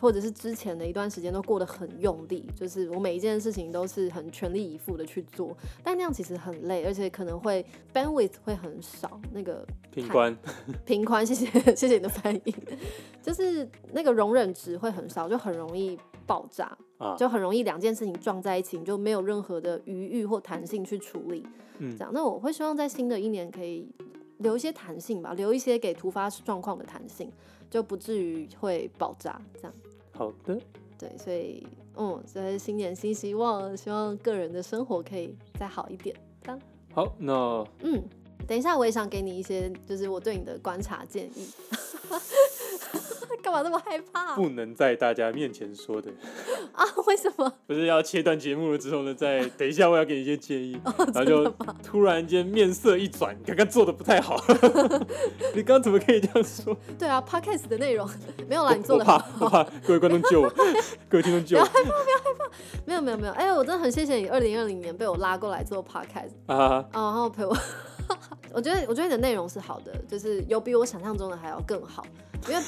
或者是之前的一段时间都过得很用力，就是我每一件事情都是很全力以赴的去做，但那样其实很累，而且可能会 bandwidth 会很少，那个平宽 平宽，谢谢谢谢你的翻译，就是那个容忍值会很少，就很容易。爆炸啊，就很容易两件事情撞在一起，你就没有任何的余裕或弹性去处理。嗯，这样，那我会希望在新的一年可以留一些弹性吧，留一些给突发状况的弹性，就不至于会爆炸。这样。好的。对，所以，嗯，所以新年新希望，希望个人的生活可以再好一点。这样。好，那嗯，等一下我也想给你一些，就是我对你的观察建议。干嘛那么害怕？不能在大家面前说的 啊？不是要切断节目了之后呢？再等一下，我要给你一些建议。哦、然后就突然间面色一转，刚刚做的不太好。你刚刚怎么可以这样说？对啊，Podcast 的内容没有啦，你做的好。我怕，我怕各位观众救我，各位听众救我。不要害怕，不要害怕。没有，没有，没有。哎、欸，我真的很谢谢你，二零二零年被我拉过来做 Podcast 啊，然后陪我。我觉得，我觉得你的内容是好的，就是有比我想象中的还要更好。因为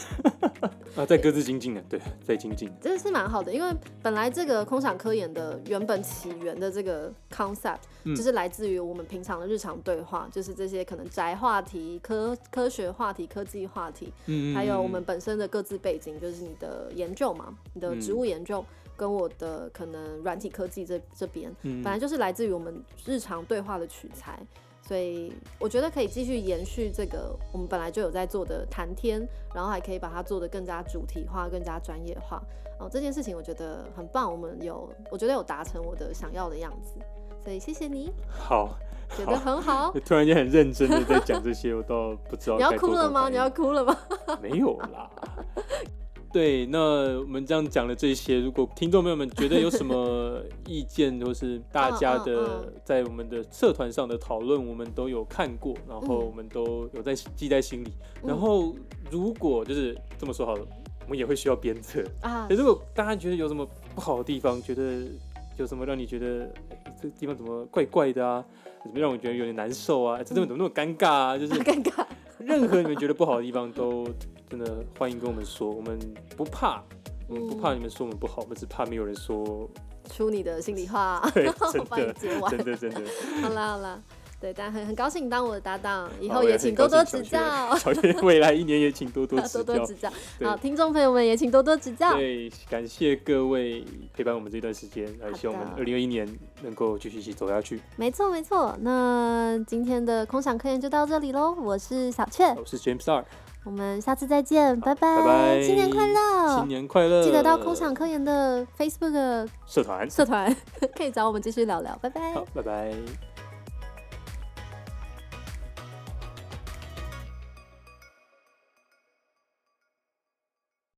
啊，在各自精进的，对，在精进，真的是蛮好的。因为本来这个空想科研的原本起源的这个 concept，就是来自于我们平常的日常对话，就是这些可能宅话题、科科学话题、科技话题，嗯，还有我们本身的各自背景，就是你的研究嘛，你的植物研究跟我的可能软体科技这这边，本来就是来自于我们日常对话的取材。所以我觉得可以继续延续这个我们本来就有在做的谈天，然后还可以把它做得更加主题化、更加专业化。哦，这件事情我觉得很棒，我们有，我觉得有达成我的想要的样子。所以谢谢你。好，觉得很好。突然间很认真的在讲这些，我都不知道。你要哭了吗？你要哭了吗？没有啦。对，那我们这样讲了这些，如果听众朋友们觉得有什么 意见，或是大家的在我们的社团上的讨论，我们都有看过，然后我们都有在记在心里。然后如果就是这么说好了，我们也会需要鞭策啊。如果大家觉得有什么不好的地方，觉得有什么让你觉得这个地方怎么怪怪的啊，怎么让我觉得有点难受啊，这地方怎么那么尴尬啊，就是 尴尬。任何你们觉得不好的地方都。真的欢迎跟我们说，我们不怕，我们不怕你们说我们不好，我们只怕没有人说出你的心里话，对，我帮你接完，真的真的。好啦好啦。对，但很很高兴当我的搭档，以后也请多多指教。小雀未来一年也请多多指教。多多指教。好，听众朋友们也请多多指教。对，感谢各位陪伴我们这段时间，来希望我们二零二一年能够继续一起走下去。没错没错，那今天的空想科研就到这里喽。我是小雀，我是 James Star，我们下次再见，拜拜，拜拜，新年快乐，新年快乐，记得到空场科研的 Facebook 社团，社团 可以找我们继续聊聊，拜拜，好，拜拜。